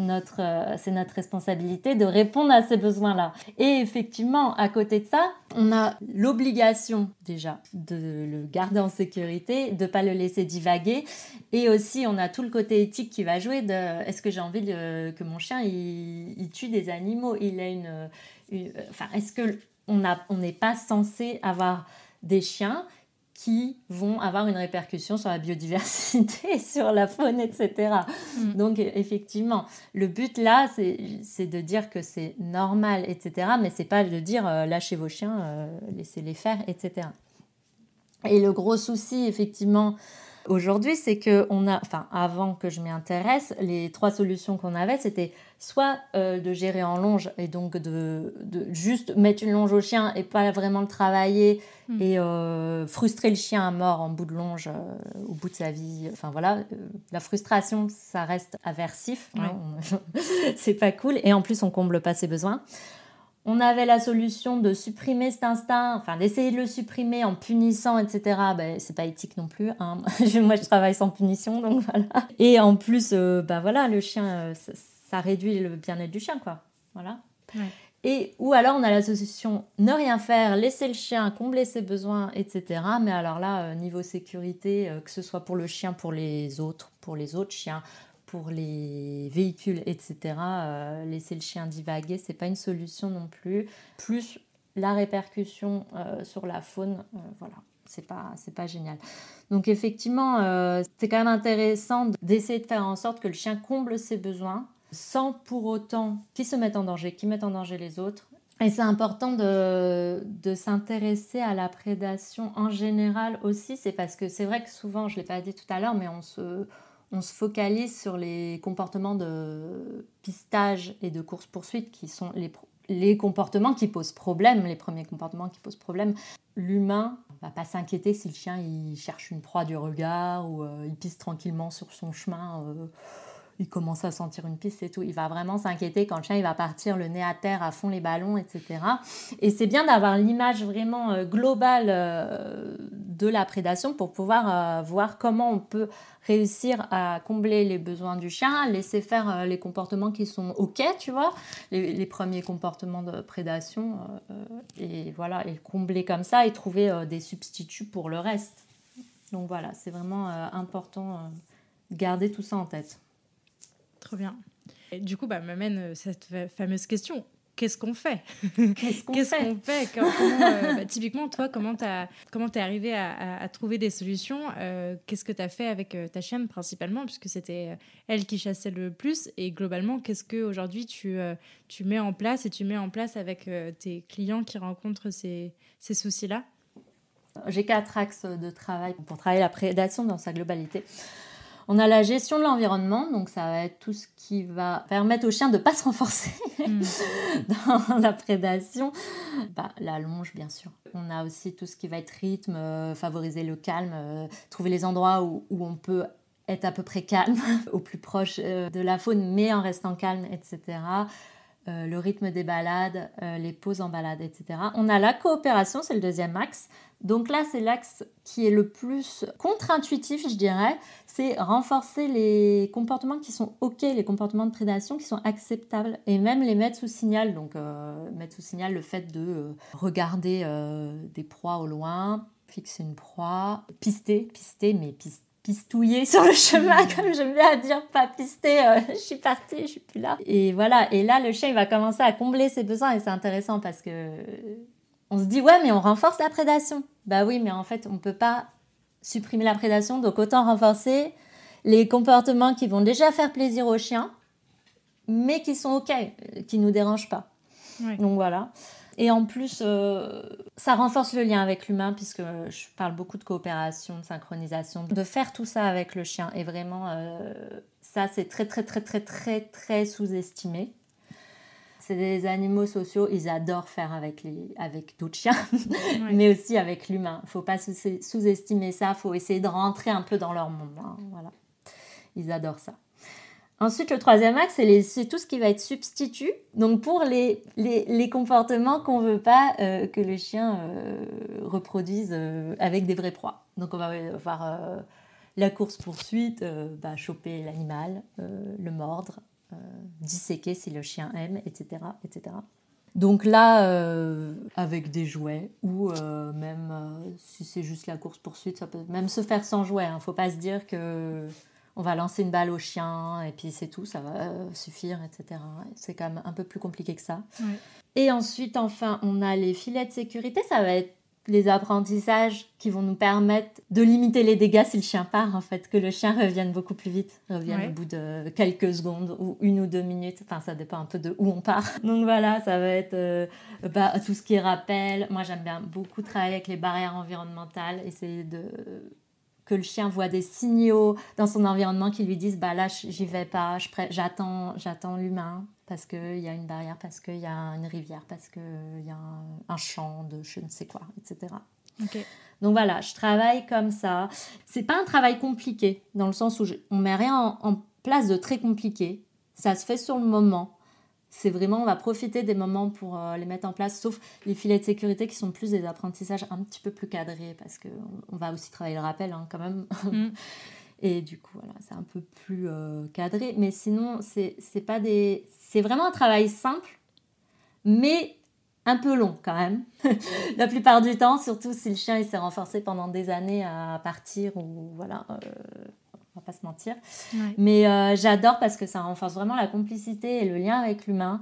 Speaker 2: notre, c'est notre responsabilité de répondre à ces besoins-là. Et effectivement, à côté de ça, on a l'obligation déjà de le garder en sécurité, de pas le laisser divaguer. Et aussi, on a tout le côté éthique qui va jouer de est-ce que j'ai envie que mon chien il, tue des animaux? Il a une, enfin, est-ce que on n'est pas censé avoir des chiens? Qui vont avoir une répercussion sur la biodiversité, <laughs> sur la faune, etc. Mm. Donc effectivement, le but là, c'est de dire que c'est normal, etc. Mais c'est pas de dire euh, lâchez vos chiens, euh, laissez-les faire, etc. Et le gros souci, effectivement, aujourd'hui, c'est que on a, enfin, avant que je m'y intéresse, les trois solutions qu'on avait, c'était soit euh, de gérer en longe et donc de, juste mettre une longe au chien et pas vraiment le travailler hmm. et euh, frustrer le chien à mort en bout de longe euh, au bout de sa vie. Enfin voilà, la frustration, ça reste aversif, hein, <laughs> c'est pas cool et en plus on comble pas ses besoins. On avait la solution de supprimer cet instinct, enfin d'essayer de le supprimer en punissant, etc. Ben, c'est pas éthique non plus. Hein. <laughs> Moi, je travaille sans punition, donc voilà. Et en plus, ben voilà, le chien, ça réduit le bien-être du chien, quoi. Voilà. Et ou alors on a l'association ne rien faire, laisser le chien combler ses besoins, etc. Mais alors là, euh, niveau sécurité, euh, que ce soit pour le chien, pour les autres, pour les autres chiens, pour les véhicules, etc. Euh, laisser le chien divaguer, c'est pas une solution non plus. Plus la répercussion sur la faune, voilà, c'est pas c'est pas génial. Donc effectivement, c'est quand même intéressant d'essayer de faire en sorte que le chien comble ses besoins sans pour autant qu'ils se mettent en danger, qu'ils mettent en danger les autres. Et c'est important de, de s'intéresser à la prédation en général aussi. C'est parce que c'est vrai que souvent, je ne l'ai pas dit tout à l'heure, mais on se, on se focalise sur les comportements de pistage et de course-poursuite qui sont les, comportements qui posent problème, les premiers comportements qui posent problème. L'humain va pas s'inquiéter si le chien il cherche une proie du regard ou euh, il pisse tranquillement sur son chemin. Euh, il commence à sentir une piste et tout. Il va vraiment s'inquiéter quand le chien il va partir le nez à terre à fond les ballons, etc. Et c'est bien d'avoir l'image vraiment euh, globale euh, de la prédation pour pouvoir euh, voir comment on peut réussir à combler les besoins du chien, laisser faire les comportements qui sont ok, tu vois, les, premiers comportements de prédation, et voilà, et combler comme ça et trouver des substituts pour le reste. Donc voilà, c'est vraiment important de garder tout ça en tête.
Speaker 1: Trop bien. Et du coup, bah, m'amène euh, cette fameuse question. Qu'est-ce qu'on fait?
Speaker 2: Qu'est-ce qu'on <laughs> fait,
Speaker 1: euh, bah, Typiquement, toi, comment tu es arrivé à, trouver des solutions? Euh, Qu'est-ce que tu as fait avec ta chienne principalement, puisque c'était elle qui chassait le plus? Et globalement, qu'est-ce qu'aujourd'hui tu, tu mets en place et tu mets en place avec tes clients qui rencontrent ces, ces soucis-là?
Speaker 2: J'ai quatre axes de travail pour travailler la prédation dans sa globalité. On a la gestion de l'environnement, donc ça va être tout ce qui va permettre au chien de ne pas se renforcer hmm. <laughs> dans la prédation. Bah, la longe, bien sûr. On a aussi tout ce qui va être rythme, euh, favoriser le calme, euh, trouver les endroits où, on peut être à peu près calme, <laughs> au plus proche de la faune, mais en restant calme, etc. le rythme des balades, les pauses en balade, etc. On a la coopération, c'est le deuxième axe. Donc là, c'est l'axe qui est le plus contre-intuitif, je dirais. C'est renforcer les comportements qui sont OK, les comportements de prédation qui sont acceptables et même les mettre sous signal. Donc, euh, mettre sous signal le fait de euh, regarder euh, des proies au loin, fixer une proie, pister, pister, mais pistouiller sur le chemin, mm. comme j'aime bien dire, pas pister, <laughs> je suis partie, je suis plus là. Et voilà, et là, le chien, il va commencer à combler ses besoins et c'est intéressant parce que on se dit, ouais, mais on renforce la prédation. Bah oui, mais en fait, on ne peut pas supprimer la prédation, donc autant renforcer les comportements qui vont déjà faire plaisir aux chiens, mais qui sont OK, qui ne nous dérangent pas. Donc voilà. Et en plus, euh, ça renforce le lien avec l'humain, puisque je parle beaucoup de coopération, de synchronisation, de faire tout ça avec le chien. Et vraiment, euh, ça, c'est très, très, très, très, très, très sous-estimé c'est des animaux sociaux, ils adorent faire avec, les, avec d'autres chiens, <laughs> mais aussi avec l'humain. Il faut pas sous-estimer ça, il faut essayer de rentrer un peu dans leur monde. Hein, voilà. Ils adorent ça. Ensuite, le troisième axe, c'est, tout ce qui va être substitut. Donc, pour les, les, comportements qu'on ne veut pas euh, que le chien euh, reproduise euh, avec des vrais proies. Donc, on va voir la course-poursuite, bah, choper l'animal, le mordre, disséquer si le chien aime, etc. etc. Donc là, avec des jouets, ou même si c'est juste la course-poursuite, ça peut même se faire sans jouet. Il hein. ne faut pas se dire que on va lancer une balle au chien et puis c'est tout, ça va suffire, etc. C'est quand même un peu plus compliqué que ça. Et ensuite, enfin, on a les filets de sécurité. Ça va être les apprentissages qui vont nous permettre de limiter les dégâts si le chien part, en fait, que le chien revienne beaucoup plus vite, revienne au bout de quelques secondes ou une ou deux minutes. Enfin, ça dépend un peu de où on part. <laughs> Donc voilà, ça va être euh, bah, tout ce qui rappelle. Moi, j'aime bien beaucoup travailler avec les barrières environnementales, essayer de que le chien voit des signaux dans son environnement qui lui disent bah là j'y vais pas, j'attends j'attends l'humain parce qu'il y a une barrière, parce qu'il y a une rivière, parce qu'il y a un, champ de je ne sais quoi, etc. Donc voilà, je travaille comme ça. C'est pas un travail compliqué dans le sens où je, on met rien en, en place de très compliqué. Ça se fait sur le moment c'est vraiment, on va profiter des moments pour euh, les mettre en place, sauf les filets de sécurité qui sont plus des apprentissages un petit peu plus cadrés, parce qu'on on va aussi travailler le rappel hein, quand même. Mm. <laughs> Et du coup, voilà, c'est un peu plus euh, cadré. Mais sinon, c'est pas des. C'est vraiment un travail simple, mais un peu long quand même. <laughs> La plupart du temps, surtout si le chien il s'est renforcé pendant des années à partir ou voilà. Euh, va pas se mentir. Mais euh, j'adore parce que ça renforce vraiment la complicité et le lien avec l'humain.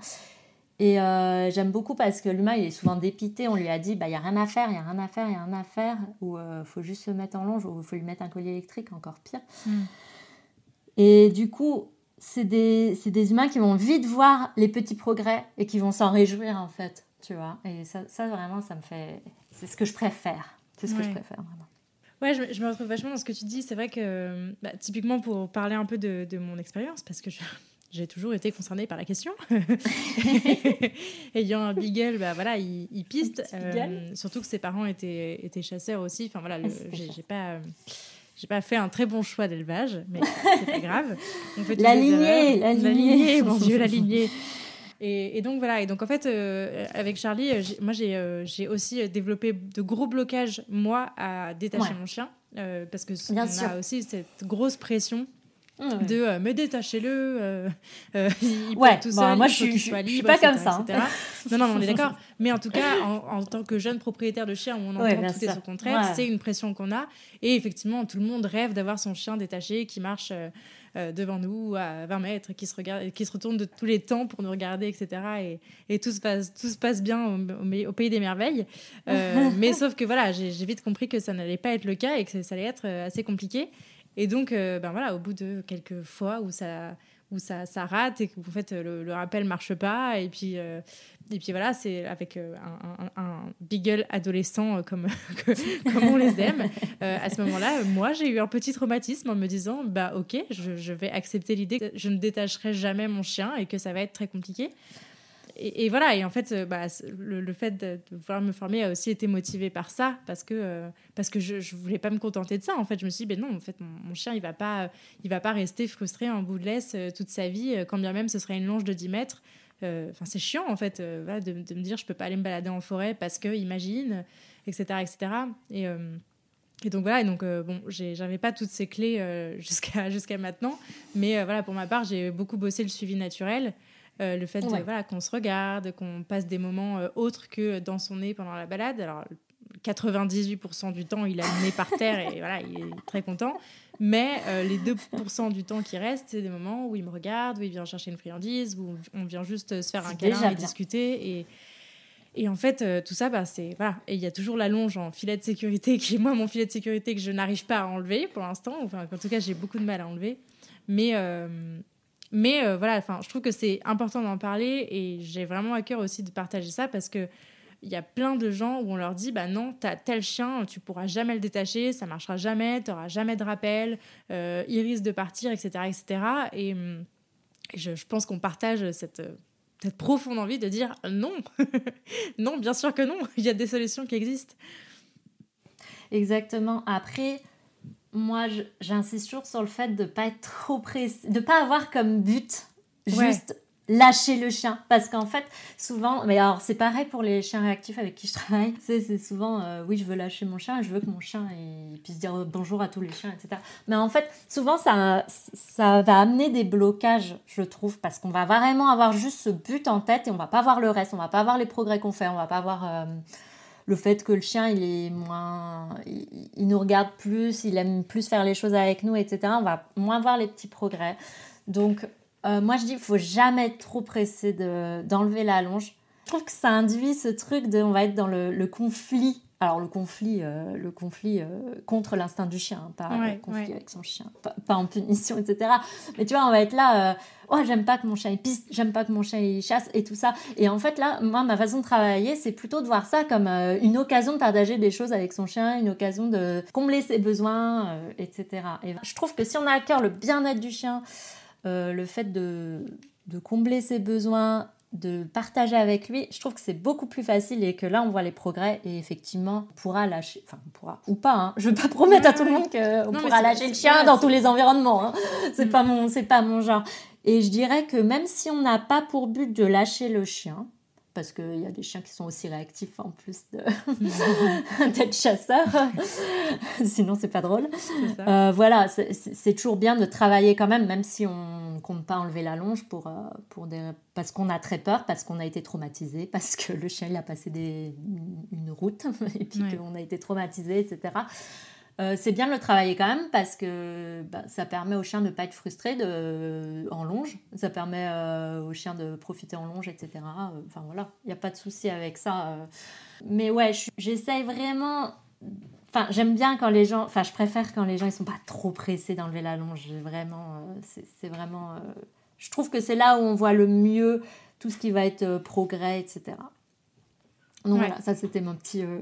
Speaker 2: Et euh, j'aime beaucoup parce que l'humain, il est souvent dépité. On lui a dit, bah, il n'y a rien à faire, il n'y a rien à faire, il n'y a rien à faire. Ou il euh, faut juste se mettre en longe, ou il faut lui mettre un collier électrique, encore pire. Mm. Et du coup, c'est des, des, humains qui vont vite voir les petits progrès et qui vont s'en réjouir, en fait. Tu vois Et ça, ça, vraiment, ça me fait... C'est ce que je préfère. C'est ce que je préfère, vraiment.
Speaker 1: Ouais, je, me retrouve vachement dans ce que tu dis. C'est vrai que, bah, typiquement, pour parler un peu de, de mon expérience, parce que <laughs> j'ai toujours été concernée par la question. <laughs> Ayant un beagle, bah, voilà, il, piste. Euh, surtout que ses parents étaient, étaient chasseurs aussi. Enfin, voilà, j'ai pas. j'ai pas fait un très bon choix d'élevage, mais c'est pas grave.
Speaker 2: la, lignée, la, lignée,
Speaker 1: la lignée, mon <laughs> Dieu, la lignée. Et, donc voilà, et donc en fait, euh, avec Charlie, euh, moi euh, j'ai aussi développé de gros blocages, moi, à détacher mon chien, parce que on a aussi cette grosse pression de me détacher-le, il
Speaker 2: ouais,
Speaker 1: tout
Speaker 2: seul, moi je suis, je suis pas comme ça. Hein.
Speaker 1: non, non, on est d'accord. <laughs> Mais en tout cas, en, tant que jeune propriétaire de chien, où on entend tout et son contraire, c'est une pression qu'on a. Et effectivement, tout le monde rêve d'avoir son chien détaché qui marche euh, devant nous à 20 mètres, qui se, regarde, qui se retourne de tous les temps pour nous regarder, etc. Et, et tout, se passe, tout se passe bien au, pays des merveilles. Euh, <laughs> mais sauf que voilà, j'ai vite compris que ça n'allait pas être le cas et que ça allait être euh, assez compliqué. Et donc, ben voilà, au bout de quelques fois où ça, où ça, ça rate et qu'en fait le, le, rappel marche pas, et puis et puis voilà, c'est avec euh, un, un, beagle adolescent euh, comme, <laughs> comme on les aime. Euh, à ce moment-là, moi, j'ai eu un petit traumatisme en me disant, bah ok, je, je vais accepter l'idée que je ne détacherai jamais mon chien et que ça va être très compliqué. Et, voilà, et en fait, bah, le, fait de, vouloir me former a aussi été motivé par ça, parce que, parce que je ne voulais pas me contenter de ça. En fait, je me suis dit, ben non, en fait, mon, chien, il ne va, pas, il va pas rester frustré en bout de laisse toute sa vie, quand bien même ce serait une longe de 10 mètres. Enfin, c'est chiant, en fait, de, me dire, je peux pas aller me balader en forêt parce que, imagine, etc., etc. Et donc voilà, et donc euh, bon, j'avais pas toutes ces clés euh, <laughs> jusqu'à maintenant, mais euh, voilà, pour ma part, j'ai beaucoup bossé le suivi naturel, le fait voilà qu'on se regarde, qu'on passe des moments autres que dans son nez pendant la balade. Alors 98% du temps, il a le nez par terre et voilà, il est très content. Mais les 2% du temps qui restent, c'est des moments où il me regarde, où il vient chercher une friandise, où on vient juste se faire un câlin et discuter. Et, et en fait, euh, tout ça, bah, c'est. Voilà. Et il y a toujours la longe en filet de sécurité, qui est moi mon filet de sécurité que je n'arrive pas à enlever pour l'instant. Enfin, en tout cas, j'ai beaucoup de mal à enlever. Mais. Euh, mais euh, voilà, je trouve que c'est important d'en parler et j'ai vraiment à cœur aussi de partager ça parce que il y a plein de gens où on leur dit bah non, t'as tel chien, tu pourras jamais le détacher, ça marchera jamais, t'auras jamais de rappel, il risque de partir, etc., etc. Et, je, je, pense qu'on partage cette cette profonde envie de dire non, <laughs> non, bien sûr que non, <laughs> il y a des solutions qui existent.
Speaker 2: Exactement. Après, moi, j'insiste toujours sur le fait de pas être trop pressé, de pas avoir comme but juste lâcher le chien. Parce qu'en fait, souvent, mais alors c'est pareil pour les chiens réactifs avec qui je travaille, c'est souvent, euh, oui, je veux lâcher mon chien, je veux que mon chien il puisse dire bonjour à tous les chiens, etc. Mais en fait, souvent, ça, ça va amener des blocages, je trouve, parce qu'on va vraiment avoir juste ce but en tête et on va pas voir le reste, on va pas voir les progrès qu'on fait, on va pas voir... Euh, le fait que le chien il est moins il, nous regarde plus il aime plus faire les choses avec nous etc on va moins voir les petits progrès donc euh, moi, je dis, il faut jamais être trop pressé d'enlever la longe. Je trouve que ça induit ce truc de, on va être dans le, conflit. Alors le conflit, euh, le conflit euh, contre l'instinct du chien, hein, pas le conflit avec son chien, pas, en punition, etc. Mais tu vois, on va être là, oh j'aime pas que mon chien il pisse, j'aime pas que mon chien il chasse et tout ça. Et en fait là, moi ma façon de travailler, c'est plutôt de voir ça comme une occasion de partager des choses avec son chien, une occasion de combler ses besoins, etc. Et je trouve que si on a à cœur le bien-être du chien, le fait de, combler ses besoins, de partager avec lui, je trouve que c'est beaucoup plus facile et que là on voit les progrès et effectivement on pourra lâcher, enfin on pourra ou pas, hein. je veux pas promettre à tout le monde qu'on pourra lâcher le chien dans tous les environnements, hein. c'est pas mon c'est pas mon genre. Et je dirais que même si on n'a pas pour but de lâcher le chien, parce qu'il y a des chiens qui sont aussi réactifs en plus <laughs> d'être chasseurs. Sinon, c'est pas drôle. Euh, voilà, c'est toujours bien de travailler quand même, même si on ne compte pas enlever la longe pour, euh, pour des... parce qu'on a très peur, parce qu'on a été traumatisé, <laughs> parce que le chien il a passé des, une route <laughs> et puis qu'on a été traumatisé, etc. Euh, c'est bien de le travailler quand même parce que bah, ça permet au chien de ne pas être frustré de, en longe. Ça permet euh, au chien de profiter en longe, etc. Enfin voilà, il n'y a pas de souci avec ça. Mais ouais, j'essaye vraiment. Enfin, j'aime bien quand les gens. Enfin, je préfère quand les gens ils sont pas trop pressés d'enlever la longe. Vraiment, c'est vraiment. Je trouve que c'est là où on voit le mieux tout ce qui va être progrès, etc. Donc voilà, ça c'était mon petit. <laughs>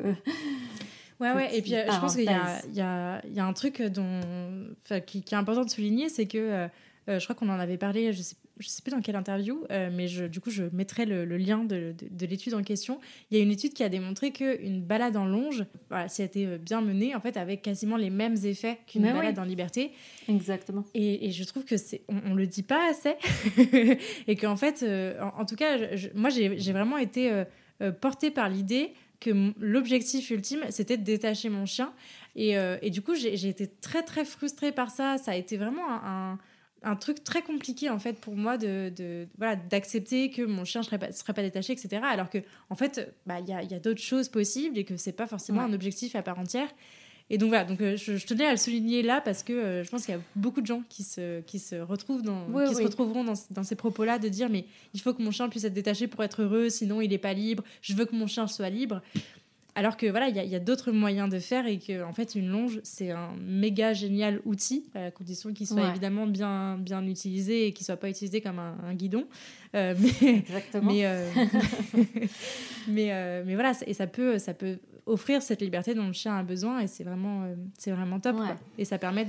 Speaker 1: Ouais, ouais. Et puis, euh, je pense qu'il y a, y, y a, un truc dont, qui, qui, est important de souligner, c'est que euh, euh, je crois qu'on en avait parlé, je sais, je sais plus dans quelle interview, mais je, du coup, je mettrai le, lien de, de, l'étude en question. Il y a une étude qui a démontré qu'une balade en longe, voilà, si elle était bien menée, en fait, avec quasiment les mêmes effets qu'une balade en liberté.
Speaker 2: Exactement.
Speaker 1: Et, et je trouve que c'est, on, ne le dit pas assez, <laughs> et qu'en fait, en, tout cas, moi, j'ai vraiment été portée par l'idée que l'objectif ultime, c'était de détacher mon chien. Et, euh, et du coup, j'ai été très, très frustrée par ça. Ça a été vraiment un, un, truc très compliqué, en fait, pour moi, de, de voilà, d'accepter que mon chien ne serait pas, serait pas détaché, etc. Alors que, en fait, bah, il y a, a d'autres choses possibles et que c'est pas forcément un objectif à part entière. Et donc voilà, donc, euh, je, tenais à le souligner là parce que euh, je pense qu'il y a beaucoup de gens qui se, qui se, retrouvent dans, qui se retrouveront dans, dans ces propos-là de dire mais il faut que mon chien puisse être détaché pour être heureux, sinon il n'est pas libre, je veux que mon chien soit libre. Alors que voilà, il y a, d'autres moyens de faire et que en fait une longe c'est un méga génial outil à condition qu'il soit évidemment bien bien utilisé et qu'il soit pas utilisé comme un, guidon. Euh, <laughs> mais, Exactement. Mais, <laughs> mais, mais, voilà et ça peut ça peut offrir cette liberté dont le chien a besoin et c'est vraiment, euh, c'est vraiment top. Et ça permet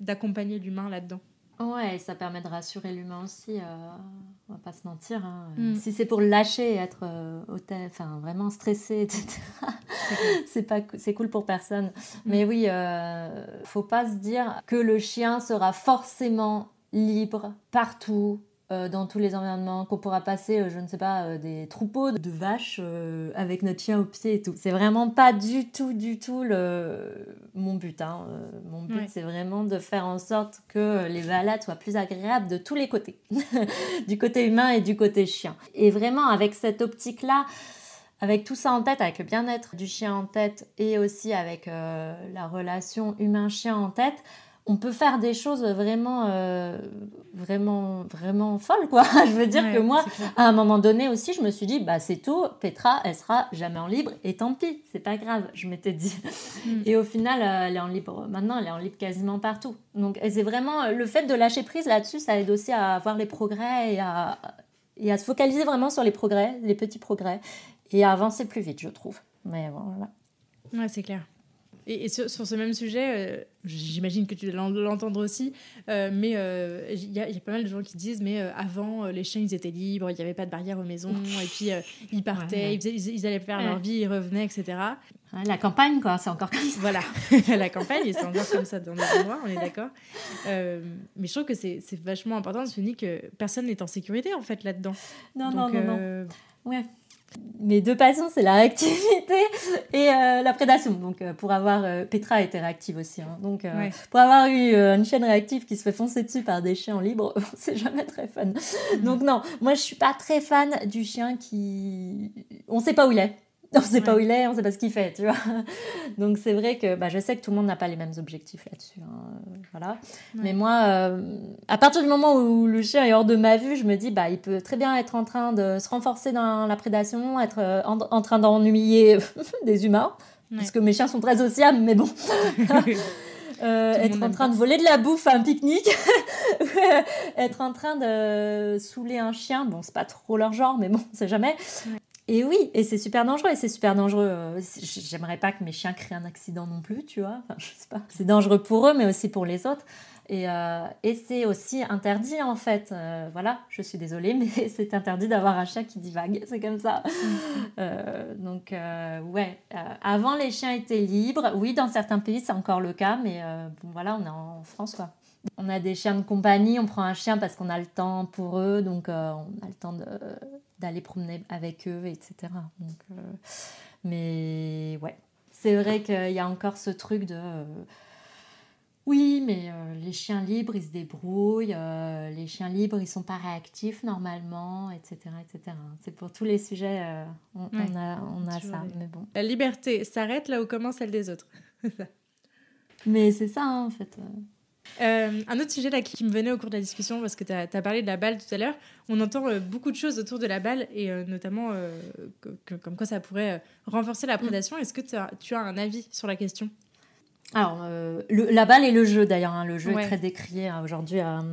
Speaker 1: d'accompagner l'humain là-dedans.
Speaker 2: Ouais, ça permet de rassurer l'humain aussi. Euh, on va pas se mentir. Hein. Mm. Si c'est pour lâcher et être euh, enfin vraiment stressé, etc. <laughs> c'est pas, c'est cool pour personne. Mm. Mais oui, euh, faut pas se dire que le chien sera forcément libre partout dans tous les environnements, qu'on pourra passer, euh, je ne sais pas, euh, des troupeaux de vaches avec notre chien au pied et tout. C'est vraiment pas du tout, du tout le... mon but. Hein. mon but, c'est vraiment de faire en sorte que les balades soient plus agréables de tous les côtés, <laughs> du côté humain et du côté chien. Et vraiment, avec cette optique-là, avec tout ça en tête, avec le bien-être du chien en tête et aussi avec la relation humain-chien en tête, on peut faire des choses vraiment, euh, vraiment, vraiment folles, quoi. <laughs> je veux dire que moi, à un moment donné aussi, je me suis dit, bah c'est tout, Petra, elle sera jamais en libre, et tant pis, c'est pas grave, je m'étais dit. Mm. Et au final, euh, elle est en libre, maintenant, elle est en libre quasiment partout. Donc, c'est vraiment, le fait de lâcher prise là-dessus, ça aide aussi à voir les progrès et à, et à se focaliser vraiment sur les progrès, les petits progrès, et à avancer plus vite, je trouve. Mais voilà.
Speaker 1: Ouais, c'est clair. Et, sur, ce même sujet, euh, j'imagine que tu dois l'entendre aussi, euh, mais euh, il y, a pas mal de gens qui disent mais avant les chiens ils étaient libres, il n'y avait pas de barrière aux maisons, et puis ils partaient, Ils, allaient faire leur vie, ils revenaient, etc.
Speaker 2: la campagne quoi, c'est encore comme ça.
Speaker 1: Voilà, <laughs> la campagne, c'est encore comme ça dans nos endroits, on est d'accord. mais je trouve que c'est vachement important de se dire que personne n'est en sécurité en fait là-dedans.
Speaker 2: Non, non, non, non. Ouais mes deux passions, c'est la réactivité <laughs> et euh, la prédation. Donc, euh, pour avoir. Euh, Petra était réactive aussi. Hein. Donc, pour avoir eu une chaîne réactive qui se fait foncer dessus par des chiens libres, <laughs> c'est jamais très fun. Mm. Donc, non, moi, je suis pas très fan du chien qui. On sait pas où il est <laughs> on sait pas où il est, on sait pas ce qu'il fait, tu vois. <laughs> Donc c'est vrai que bah, je sais que tout le monde n'a pas les mêmes objectifs là-dessus, hein, voilà. Mais moi, euh, à partir du moment où le chien est hors de ma vue, je me dis bah il peut très bien être en train de se renforcer dans la prédation, être euh, en, train d'ennuyer <laughs> des humains, puisque mes chiens sont très sociables, mais bon. Euh, être en train de voler de la bouffe à un pique-nique, être en train de saouler un chien, bon, c'est pas trop leur genre, mais bon, c'est jamais. Et oui, et c'est super dangereux, et c'est super dangereux. Euh, j'aimerais pas que mes chiens créent un accident non plus, tu vois. Enfin, je sais pas. C'est dangereux pour eux, mais aussi pour les autres. Et, euh, et c'est aussi interdit, en fait. Euh, voilà, je suis désolée, <laughs> mais c'est interdit d'avoir un chien qui divague. C'est comme ça. <laughs> Donc, ouais. avant, les chiens étaient libres. Oui, dans certains pays, c'est encore le cas, mais bon, voilà, on est en France, quoi. On a des chiens de compagnie, on prend un chien parce qu'on a le temps pour eux, donc on a le temps de d'aller promener avec eux, etc. Donc, euh, mais ouais, c'est vrai qu'il y a encore ce truc de... Euh, oui, mais euh, les chiens libres, ils se débrouillent. les chiens libres, ils sont pas réactifs normalement, etc., etc. C'est pour tous les sujets, on, a, on a ça. Mais bon.
Speaker 1: La liberté s'arrête là où commence celle des autres. <laughs>
Speaker 2: mais c'est ça, hein, en fait.
Speaker 1: Euh, un autre sujet là qui me venait au cours de la discussion, parce que tu as, parlé de la balle tout à l'heure, on entend euh, beaucoup de choses autour de la balle et euh, notamment comme quoi ça pourrait renforcer la prédation. Est-ce que tu as un avis sur la question?
Speaker 2: Alors, la balle et le jeu d'ailleurs, hein. le jeu est très décrié hein, aujourd'hui un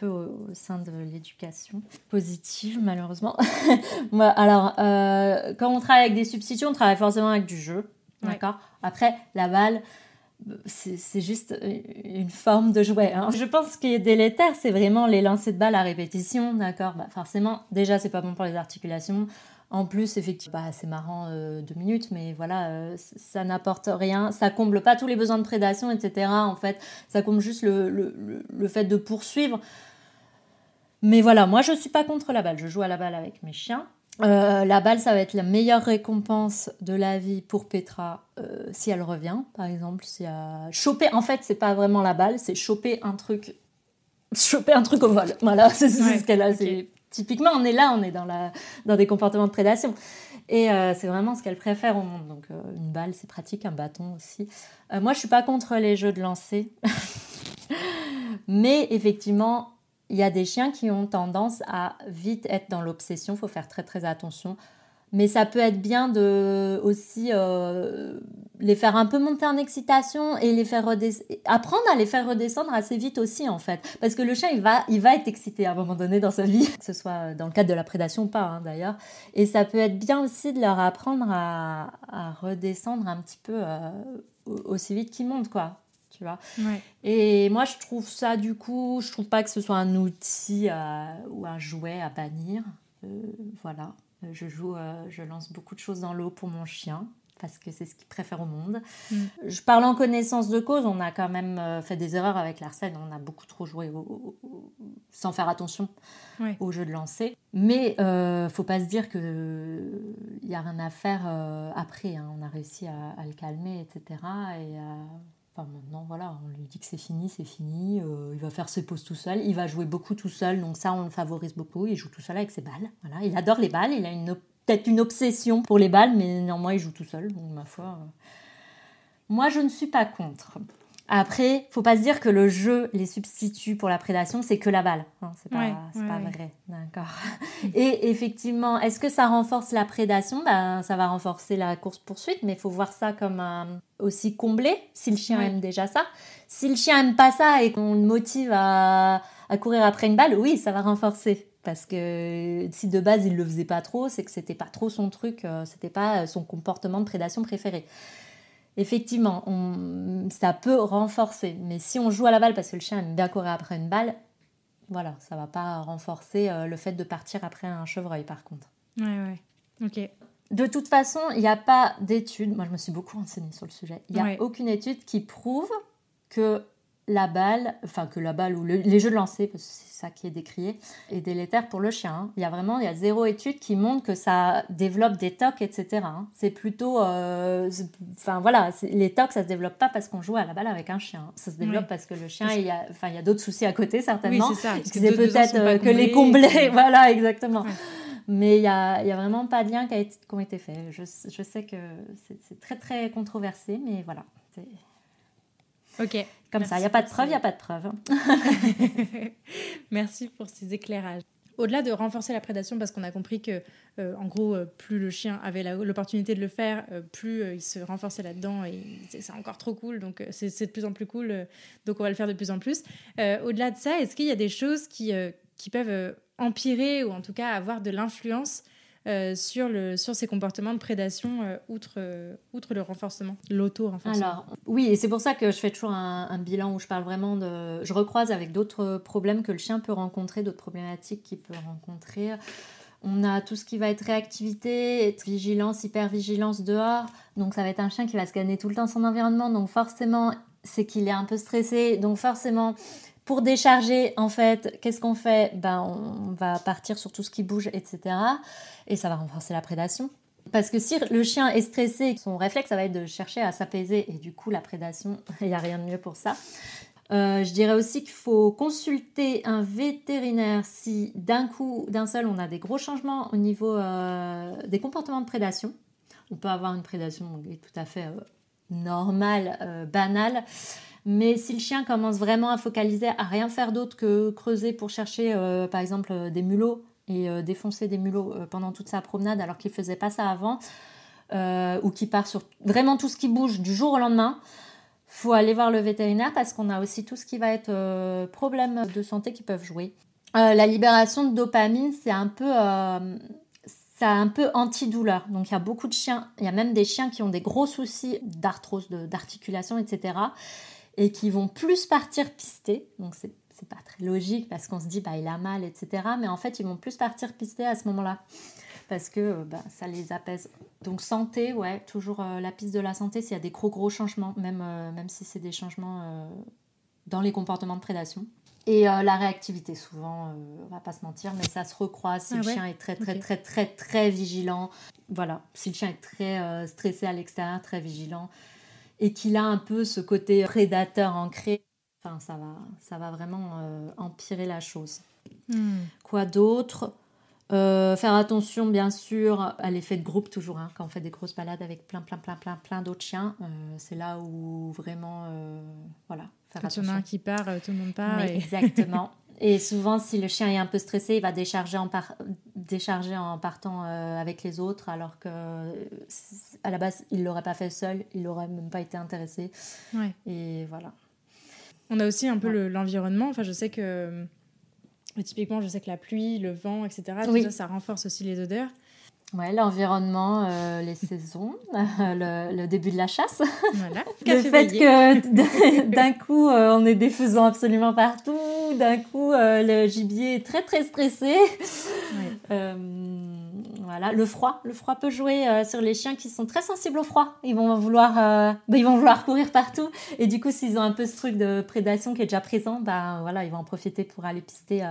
Speaker 2: peu au, sein de l'éducation positive malheureusement. <laughs> alors, quand on travaille avec des substituts, on travaille forcément avec du jeu, d'accord? Après, la balle, c'est juste une forme de jouet. Hein. Je pense qu'il est délétère, c'est vraiment les lancers de balles à répétition, d'accord bah Forcément, déjà, c'est pas bon pour les articulations. En plus, effectivement, bah, c'est marrant euh, deux minutes, mais voilà, euh, ça n'apporte rien. Ça comble pas tous les besoins de prédation, etc. En fait, ça comble juste le, le, le fait de poursuivre. Mais voilà, moi, je suis pas contre la balle. Je joue à la balle avec mes chiens. Euh, la balle, ça va être la meilleure récompense de la vie pour Petra euh, si elle revient, par exemple. Si elle... Choper, en fait, c'est pas vraiment la balle, c'est choper un truc, choper un truc au vol. Voilà, <laughs> c'est ce qu'elle a. Typiquement, on est là, on est dans, la, dans des comportements de prédation. Et euh, c'est vraiment ce qu'elle préfère au monde. Donc, une balle, c'est pratique, un bâton aussi. moi, je suis pas contre les jeux de lancer. <laughs> Mais effectivement, il y a des chiens qui ont tendance à vite être dans l'obsession, faut faire très très attention. Mais ça peut être bien de aussi euh, les faire un peu monter en excitation et les faire apprendre à les faire redescendre assez vite aussi en fait. Parce que le chien il va, il va être excité à un moment donné dans sa vie, <laughs> que ce soit dans le cadre de la prédation ou pas hein, d'ailleurs. Et ça peut être bien aussi de leur apprendre à, redescendre un petit peu euh, aussi vite qu'ils montent quoi. Tu vois.
Speaker 1: Ouais.
Speaker 2: Et moi, je trouve ça, du coup, je trouve pas que ce soit un outil à- ou un jouet à bannir. Euh, voilà. Euh, Je joue, euh, je lance beaucoup de choses dans l'eau pour mon chien parce que c'est ce qu'il préfère au monde.
Speaker 1: Mm.
Speaker 2: Je parle en connaissance de cause, on a quand même fait des erreurs avec l'arsène, on a beaucoup trop joué au- au- sans faire attention au jeu de lancer. Mais euh, faut pas se dire que il y a rien à faire euh, après. hein. On a réussi à, à le calmer, etc. Et euh, enfin, maintenant, voilà, on lui dit que c'est fini, c'est fini. euh, il va faire ses pauses tout seul. Il va jouer beaucoup tout seul, donc ça, on le favorise beaucoup. Il joue tout seul avec ses balles. Voilà, il adore les balles. Il a une peut-être une obsession pour les balles, mais néanmoins, il joue tout seul. Donc, ma foi, euh, moi, je ne suis pas contre. Après, faut pas se dire que le jeu les substitue pour la prédation, c'est que la balle. hein, c'est pas,
Speaker 1: Ouais,
Speaker 2: c'est
Speaker 1: ouais,
Speaker 2: pas
Speaker 1: ouais.
Speaker 2: vrai. D'accord. <laughs> Et effectivement, est-ce que ça renforce la prédation? Ben, Ça va renforcer la course-poursuite, mais il faut voir ça comme aussi comblé, si le chien aime déjà ça. Si le chien aime pas ça et qu'on le motive à, à courir après une balle, oui, ça va renforcer. Parce que si de base il le faisait pas trop, c'est que c'était pas trop son truc, euh, c'était pas son comportement de prédation préféré. Effectivement, on- ça peut renforcer. Mais si on joue à la balle parce que le chien aime bien courir après une balle, voilà, ça va pas renforcer euh, le fait de partir après un chevreuil par contre.
Speaker 1: Ouais, ouais. Ok.
Speaker 2: De toute façon, il n'y a pas d'étude, moi je me suis beaucoup renseignée sur le sujet, il n'y a
Speaker 1: Ouais.
Speaker 2: aucune étude qui prouve que la balle, enfin que la balle ou le- les jeux de lancer, parce que c'est ça qui est décrié, est délétère pour le chien. hein. Il y a vraiment, il y a zéro étude qui montre que ça développe des tocs, etc. hein. C'est plutôt, euh, enfin voilà, les tocs ça se développe pas parce qu'on joue à la balle avec un chien. Ça se développe parce que le chien,
Speaker 1: Parce-
Speaker 2: il y a, enfin il y a d'autres soucis à côté
Speaker 1: Oui,
Speaker 2: certainement.
Speaker 1: c'est ça. parce que
Speaker 2: C'est
Speaker 1: d'autres besoins
Speaker 2: peut-être euh, que les
Speaker 1: comblés,
Speaker 2: combler, <laughs> voilà, exactement.
Speaker 1: Ouais.
Speaker 2: Mais il n'y a, a vraiment pas de lien qui, a été, qui ont été faits. Je, je sais que c'est très très controversé, mais voilà.
Speaker 1: Ok.
Speaker 2: comme
Speaker 1: Merci
Speaker 2: ça. Il n'y a pas de preuve, il
Speaker 1: ces-
Speaker 2: n'y a pas de preuve. hein. <laughs>
Speaker 1: Merci pour ces éclairages. Au-delà de renforcer la prédation, parce qu'on a compris que, euh, en gros, euh, plus le chien avait l'opportunité de le faire, euh, plus il se renforçait là-dedans et c'est encore trop cool. Donc, c'est de plus en plus cool. donc, on va le faire de plus en plus. Au-delà de ça, est-ce qu'il y a des choses qui, qui peuvent empirer ou en tout cas avoir de l'influence euh, sur, le, sur ces comportements de prédation euh, outre, euh, outre le renforcement, l'auto-renforcement
Speaker 2: Alors, oui, et c'est pour ça que je fais toujours un, bilan où je parle vraiment de. Je recroise avec d'autres problèmes que le chien peut rencontrer, d'autres problématiques qu'il peut rencontrer. On a tout ce qui va être réactivité, être vigilance, hypervigilance dehors. Donc, ça va être un chien qui va scanner tout le temps son environnement. Donc, forcément, c'est qu'il est un peu stressé. Donc, forcément, pour décharger, en fait, qu'est-ce qu'on fait? Ben, On va partir sur tout ce qui bouge, etc. Et ça va renforcer la prédation. Parce que si le chien est stressé, son réflexe, ça va être de chercher à s'apaiser. Et du coup, la prédation, <laughs> il n'y a rien de mieux pour ça. Euh, je dirais aussi qu'il faut consulter un vétérinaire si d'un coup, d'un seul, on a des gros changements au niveau euh, des comportements de prédation. On peut avoir une prédation tout à fait euh, normale, banale. Mais si le chien commence vraiment à focaliser, à rien faire d'autre que creuser pour chercher, euh, par exemple, euh, des mulots et euh, défoncer des mulots pendant toute sa promenade alors qu'il faisait pas ça avant, ou qui part sur vraiment tout ce qui bouge du jour au lendemain, faut aller voir le vétérinaire parce qu'on a aussi tout ce qui va être problèmes de santé qui peuvent jouer. La libération de dopamine, c'est un peu, c'est un peu antidouleur. Donc il y a beaucoup de chiens, il y a même des chiens qui ont des gros soucis d'arthrose, d'articulation, etc. Et qui vont plus partir pister. Donc c'est c'est pas très logique parce qu'on se dit bah il a mal, etc. Mais en fait ils vont plus partir pister à ce moment-là parce que euh, bah, ça les apaise. Donc santé, ouais, toujours euh, la piste de la santé s'il y a des gros gros changements, même, euh, même si c'est des changements euh, dans les comportements de prédation. Et la réactivité, souvent, on va pas se mentir, mais ça se recroise si
Speaker 1: Ah
Speaker 2: le
Speaker 1: ouais
Speaker 2: chien est très très
Speaker 1: Ok.
Speaker 2: très très très vigilant. Voilà, si le chien est très stressé à l'extérieur, très vigilant, et qu'il a un peu ce côté prédateur ancré, enfin ça va, ça va vraiment euh, empirer la chose.
Speaker 1: Hmm.
Speaker 2: Quoi d'autre? Euh, Faire attention, bien sûr, à l'effet de groupe, toujours. hein, quand on fait des grosses balades avec plein, plein, plein, plein, plein d'autres chiens, euh, c'est là où vraiment, euh, voilà, faire
Speaker 1: Quand il y en a
Speaker 2: attention.
Speaker 1: un qui part, tout le monde part. Et-
Speaker 2: Exactement. <laughs> Et souvent, si le chien est un peu stressé, il va décharger en, par- décharger en partant euh, avec les autres, alors que euh, à la base, il l'aurait pas fait seul, il n'aurait même pas été intéressé.
Speaker 1: Ouais.
Speaker 2: Et voilà.
Speaker 1: On a aussi un peu
Speaker 2: Ouais.
Speaker 1: le- l'environnement. Enfin, je sais que euh, typiquement, je sais que la pluie, le vent, etc. Tout
Speaker 2: Oui.
Speaker 1: ça, ça renforce aussi les odeurs.
Speaker 2: Ouais, l'environnement, euh, les saisons, <laughs> le, le, début de la chasse.
Speaker 1: Voilà. <laughs>
Speaker 2: le fait que <laughs> d'un coup, euh, on est des faisans absolument partout, d'un coup, euh, le gibier est très très stressé. voilà, le froid, le froid peut jouer sur les chiens qui sont très sensibles au froid. Ils vont vouloir, ils vont vouloir courir partout, et du coup, s'ils ont un peu ce truc de prédation qui est déjà présent, bah voilà, ils vont en profiter pour aller pister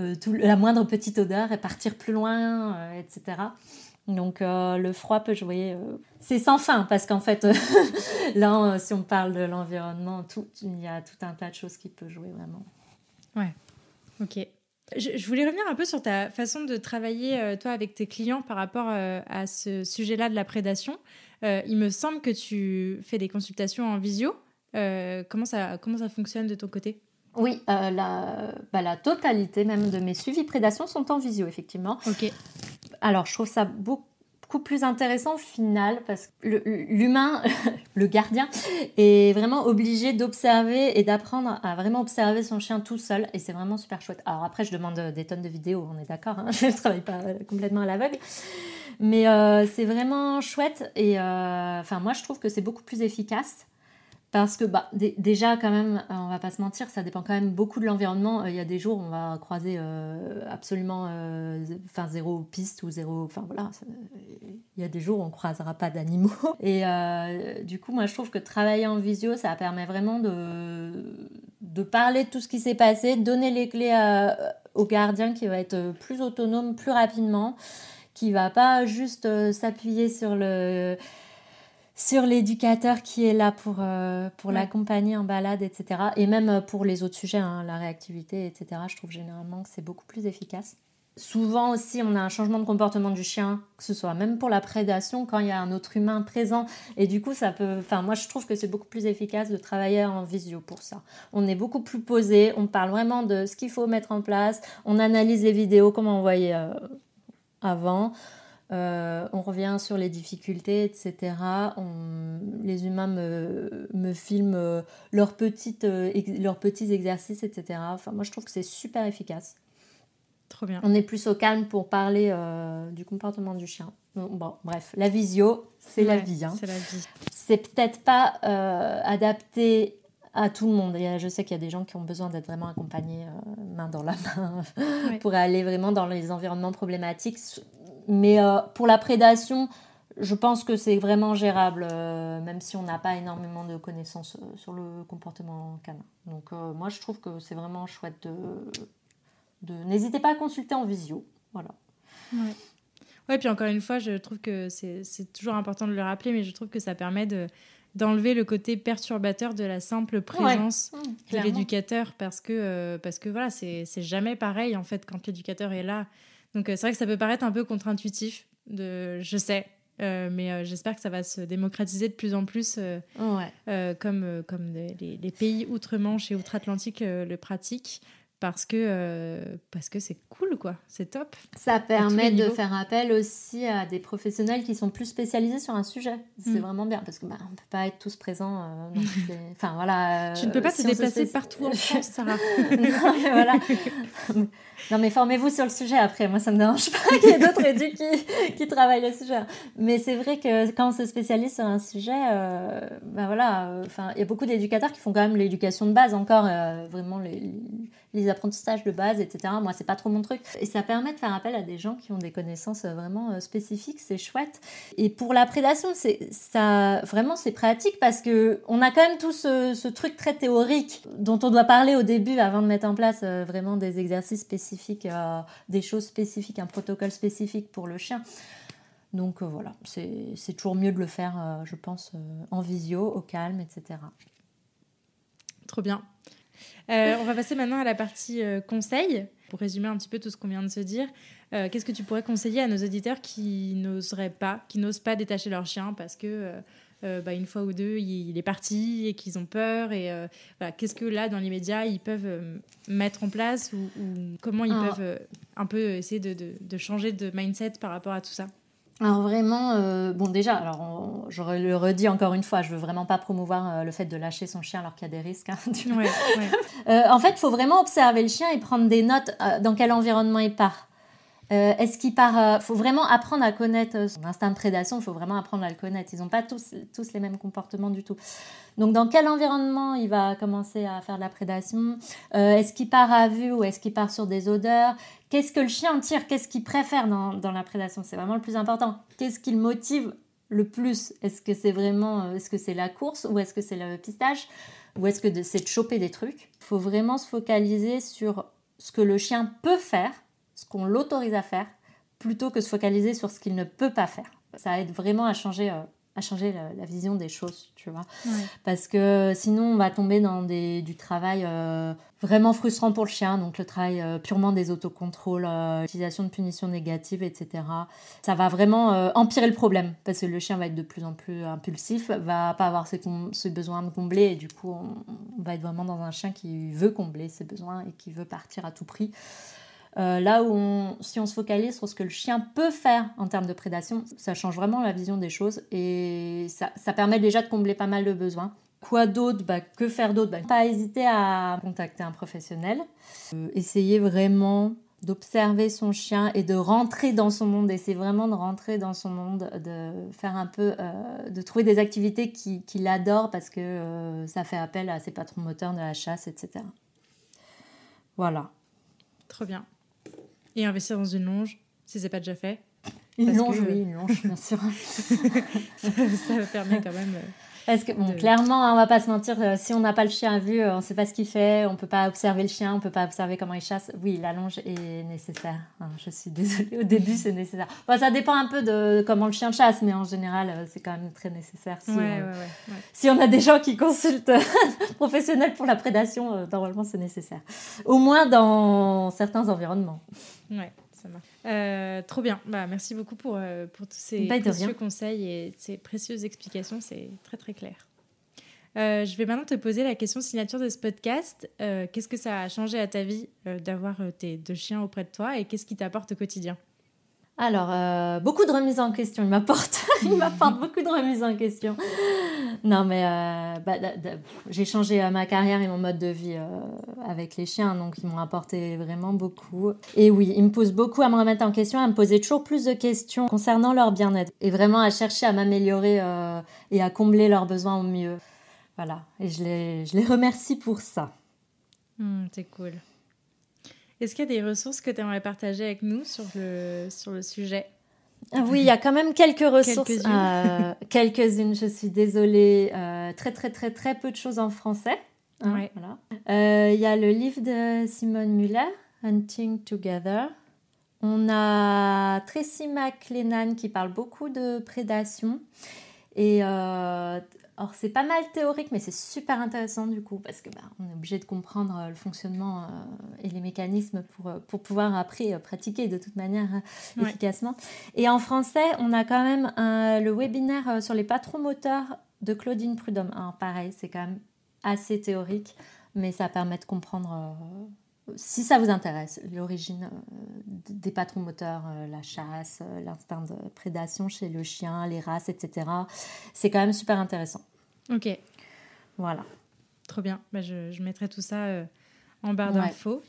Speaker 2: euh, tout, la moindre petite odeur et partir plus loin, euh, etc. Donc euh, le froid peut jouer. C'est sans fin parce qu'en fait, <laughs> là, si on parle de l'environnement, il y a tout un tas de choses qui peuvent jouer vraiment.
Speaker 1: Ouais, ok. Je, voulais revenir un peu sur ta façon de travailler, toi, avec tes clients par rapport à ce sujet-là de la prédation. il me semble que tu fais des consultations en visio. comment, ça, comment ça fonctionne de ton côté?
Speaker 2: Oui, euh, bah, la, totalité même de mes suivis prédation sont en visio, effectivement.
Speaker 1: Ok.
Speaker 2: Alors, je trouve ça beaucoup plus intéressant au final parce que l'humain, <laughs> le, gardien, est vraiment obligé d'observer et d'apprendre à vraiment observer son chien tout seul et c'est vraiment super chouette. Alors après, je demande des tonnes de vidéos, on est d'accord, hein, <laughs> je ne travaille pas complètement à l'aveugle. Mais euh, c'est vraiment chouette et euh, enfin moi je trouve que c'est beaucoup plus efficace parce que bah, déjà, quand même, euh, on va pas se mentir, ça dépend quand même beaucoup de l'environnement. Euh, il y a des jours où on va croiser euh, absolument enfin zéro piste ou zéro. Enfin voilà, il y a des jours où on croisera pas d'animaux. <laughs> Et du coup, moi je trouve que travailler en visio, ça permet vraiment de, de parler de tout ce qui s'est passé, donner les clés au gardien qui va être plus autonome plus rapidement, qui va pas juste s'appuyer sur le sur l'éducateur qui est là pour, euh, pour l'accompagner en balade, etc. Et même euh, pour les autres sujets, hein, la réactivité, etc. Je trouve généralement que c'est beaucoup plus efficace. Souvent aussi, on a un changement de comportement du chien, que ce soit même pour la prédation, quand il y a un autre humain présent. Et du coup, ça peut. Enfin, moi, je trouve que c'est beaucoup plus efficace de travailler en visio pour ça. On est beaucoup plus posé, on parle vraiment de ce qu'il faut mettre en place, on analyse les vidéos comme on voyait euh, avant. Euh, on revient sur les difficultés, etc. les humains me, filment euh, leurs, petites, euh, leurs petits exercices, etc. Enfin, moi, je trouve que c'est super efficace.
Speaker 1: Trop bien.
Speaker 2: On est plus au calme pour parler du comportement du chien. Bon, bref, la visio, c'est la vie. Hein.
Speaker 1: C'est la vie.
Speaker 2: C'est peut-être pas adapté à tout le monde. je sais qu'il y a des gens qui ont besoin d'être vraiment accompagnés main dans la main <laughs> pour aller vraiment dans les environnements problématiques. Mais euh, pour la prédation, je pense que c'est vraiment gérable, euh, même si on n'a pas énormément de connaissances euh, sur le comportement canin. Donc moi, je trouve que c'est vraiment chouette de... de... N'hésitez pas à consulter en visio. Voilà.
Speaker 1: Ouais. ouais, puis encore une fois, je trouve que c'est toujours important de le rappeler, mais je trouve que ça permet de d'enlever le côté perturbateur de la simple présence mmh, de l'éducateur parce que parce que voilà c'est jamais pareil en fait quand l'éducateur est là donc euh, c'est vrai que ça peut paraître un peu contre-intuitif, de, je sais, euh, mais euh, j'espère que ça va se démocratiser de plus en plus, comme, comme les, pays outre-Manche et outre-Atlantique le pratiquent parce que parce que c'est cool quoi, c'est top.
Speaker 2: Ça permet de faire appel aussi à des professionnels qui sont plus spécialisés sur un sujet. C'est mm. vraiment bien parce que bah, on peut pas être tous présents. <laughs> Enfin voilà.
Speaker 1: tu ne peux pas te déplacer partout en <laughs> France, Sarah.
Speaker 2: non mais voilà. <laughs> non mais formez-vous sur le sujet après. Moi ça me dérange pas <laughs> qu'il y ait d'autres éducs qui, qui, travaillent le sujet. Mais c'est vrai que quand on se spécialise sur un sujet, euh, bah voilà. Enfin il y a beaucoup d'éducateurs qui font quand même l'éducation de base encore vraiment les apprentissages de base, etc. Moi, c'est pas trop mon truc. Et ça permet de faire appel à des gens qui ont des connaissances euh, vraiment euh, spécifiques, c'est chouette. Et pour la prédation, c'est ça vraiment c'est pratique parce que on a quand même tout ce, truc très théorique dont on doit parler au début avant de mettre en place euh, vraiment des exercices spécifiques, des choses spécifiques, un protocole spécifique pour le chien. Donc voilà, c'est toujours mieux de le faire, je pense, en visio, au calme, etc.
Speaker 1: Trop bien. Euh, on va passer maintenant à la partie euh, conseil. Pour résumer un petit peu tout ce qu'on vient de se dire, euh, qu'est-ce que tu pourrais conseiller à nos auditeurs qui n'oseraient pas, qui n'osent pas détacher leur chien parce que bah, une fois ou deux, il, est parti et qu'ils ont peur Et qu'est-ce que là, dans l'immédiat, ils peuvent mettre en place ou, comment ils ah. peuvent un peu essayer de changer de mindset par rapport à tout ça?
Speaker 2: Alors vraiment, euh, bon déjà, alors je le redis encore une fois, je veux vraiment pas promouvoir euh, le fait de lâcher son chien alors qu'il y a des risques. Hein, euh, en fait, il faut vraiment observer le chien et prendre des notes dans quel environnement il part. Euh, Est-ce qu'il part... faut vraiment apprendre à connaître son instinct de prédation, il faut vraiment apprendre à le connaître. Ils n'ont pas tous, tous les mêmes comportements du tout. Donc dans quel environnement il va commencer à faire de la prédation? Est-ce qu'il part à vue ou est-ce qu'il part sur des odeurs? Qu'est-ce que le chien tire? Qu'est-ce qu'il préfère dans, dans la prédation? C'est vraiment le plus important. Qu'est-ce qui le motive le plus? Est-ce que c'est vraiment, est-ce que c'est la course ou est-ce que c'est le pistage ou est-ce que c'est de choper des trucs? Il faut vraiment se focaliser sur ce que le chien peut faire, ce qu'on l'autorise à faire, plutôt que se focaliser sur ce qu'il ne peut pas faire. Ça aide vraiment à changer euh, à changer la, vision des choses, tu vois. Parce que sinon, on va tomber dans des, du travail euh, vraiment frustrant pour le chien, donc le travail euh, purement des autocontrôles, l'utilisation de punitions négatives, etc. Ça va vraiment empirer le problème, parce que le chien va être de plus en plus impulsif, va pas avoir ses, ses besoins de combler, et du coup, on, on, va être vraiment dans un chien qui veut combler ses besoins et qui veut partir à tout prix. Euh, là où si on se focalise sur ce que le chien peut faire en termes de prédation, ça change vraiment la vision des choses et ça, permet déjà de combler pas mal de besoins. Quoi d'autre? Bah, Que faire d'autre? Bah, Pas hésiter à contacter un professionnel. Euh, essayer vraiment d'observer son chien et de rentrer dans son monde. Essayer vraiment de rentrer dans son monde, de faire un peu, euh, de trouver des activités qu'il adore parce que ça fait appel à ses patrons moteurs de la chasse, etc. Voilà.
Speaker 1: Trop bien et investir dans une longe, si c'est pas déjà fait.
Speaker 2: Une longe, oui, une longe, bien sûr. <laughs>
Speaker 1: ça, permet quand même. Euh,
Speaker 2: Parce que, bon, clairement, hein, on va pas se mentir, euh, si on n'a pas le chien à vue, euh, on ne sait pas ce qu'il fait, on peut pas observer le chien, on peut pas observer comment il chasse. Oui, la longe est nécessaire. je suis <laughs> désolée, au début, c'est nécessaire. ça dépend un peu de comment le chien chasse, mais en général, c'est quand même très nécessaire. Si, si on a des gens qui consultent <laughs> professionnels pour la prédation, normalement, c'est nécessaire. Au moins dans certains environnements.
Speaker 1: Ouais, ça marche. Euh, trop bien. Bah, merci beaucoup pour, euh, pour tous ces précieux conseils et ces précieuses explications. C'est très très clair. Euh, je vais maintenant te poser la question signature de ce podcast. qu'est-ce que ça a changé à ta vie d'avoir tes deux chiens auprès de toi et qu'est-ce qui t'apporte au quotidien?
Speaker 2: Alors, euh, beaucoup de remises en question. Il m'apporte, <laughs> il m'apporte <laughs> beaucoup de remises en question. Non, mais euh, bah, j'ai changé euh, ma carrière et mon mode de vie avec les chiens, donc ils m'ont apporté vraiment beaucoup. Et oui, ils me poussent beaucoup à me remettre en question, à me poser toujours plus de questions concernant leur bien-être et vraiment à chercher à m'améliorer et à combler leurs besoins au mieux. Voilà, et je les, je les remercie pour ça.
Speaker 1: Hmm, c'est cool. Est-ce qu'il y a des ressources que tu aimerais partager avec nous sur le, sur le sujet?
Speaker 2: Ah oui, il y a quand même quelques ressources. Euh, <laughs> quelques-unes, je suis désolée. Euh, très, très, très, très peu de choses en français. Hein, voilà. Euh, il y a le livre de Simone Muller, Hunting Together. On a Tracy McLennan qui parle beaucoup de prédation. Et alors c'est pas mal théorique, mais c'est super intéressant du coup, parce que bah, on est obligé de comprendre euh, le fonctionnement euh, et les mécanismes pour, euh, pour pouvoir après pratiquer de toute manière efficacement. Et en français, on a quand même le webinaire sur les patrons moteurs de Claudine Prudhomme. Alors pareil, c'est quand même assez théorique, mais ça permet de comprendre si ça vous intéresse, l'origine euh, des patrons moteurs, euh, la chasse, euh, l'instinct de prédation chez le chien, les races, etc., c'est quand même super intéressant.
Speaker 1: Ok.
Speaker 2: Voilà.
Speaker 1: Trop bien. Bah, je, mettrai tout ça en barre d'infos.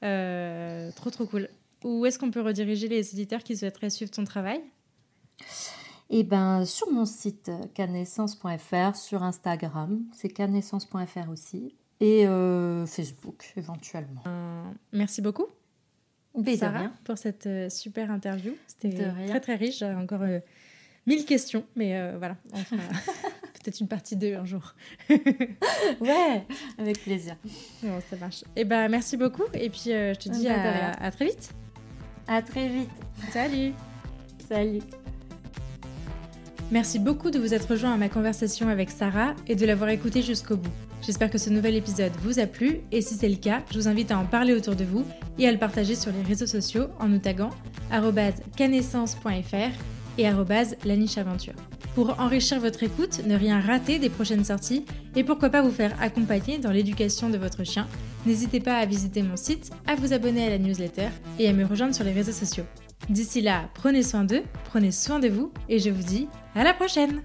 Speaker 1: trop, trop cool. Où est-ce qu'on peut rediriger les éditeurs qui souhaiteraient suivre ton travail?
Speaker 2: Eh ben, sur mon site canescence.fr, sur Instagram, c'est canescence.fr aussi et euh, Facebook éventuellement.
Speaker 1: Euh, merci beaucoup. Sarah, pour cette euh, super interview. C'était très très riche. J'ai encore mille questions, mais voilà, on fera <laughs> peut-être une partie 2 un jour. <laughs>
Speaker 2: ouais, avec plaisir.
Speaker 1: Bon, ça marche. Et eh ben, merci beaucoup et puis je te dis à, à très vite.
Speaker 2: À très vite.
Speaker 1: Salut.
Speaker 2: Salut.
Speaker 1: Merci beaucoup de vous être rejoint à ma conversation avec Sarah et de l'avoir écoutée jusqu'au bout. J'espère que ce nouvel épisode vous a plu et si c'est le cas, je vous invite à en parler autour de vous et à le partager sur les réseaux sociaux en nous taguant canescence.fr et lanicheaventure. Pour enrichir votre écoute, ne rien rater des prochaines sorties et pourquoi pas vous faire accompagner dans l'éducation de votre chien, n'hésitez pas à visiter mon site, à vous abonner à la newsletter et à me rejoindre sur les réseaux sociaux. D'ici là, prenez soin d'eux, prenez soin de vous et je vous dis à la prochaine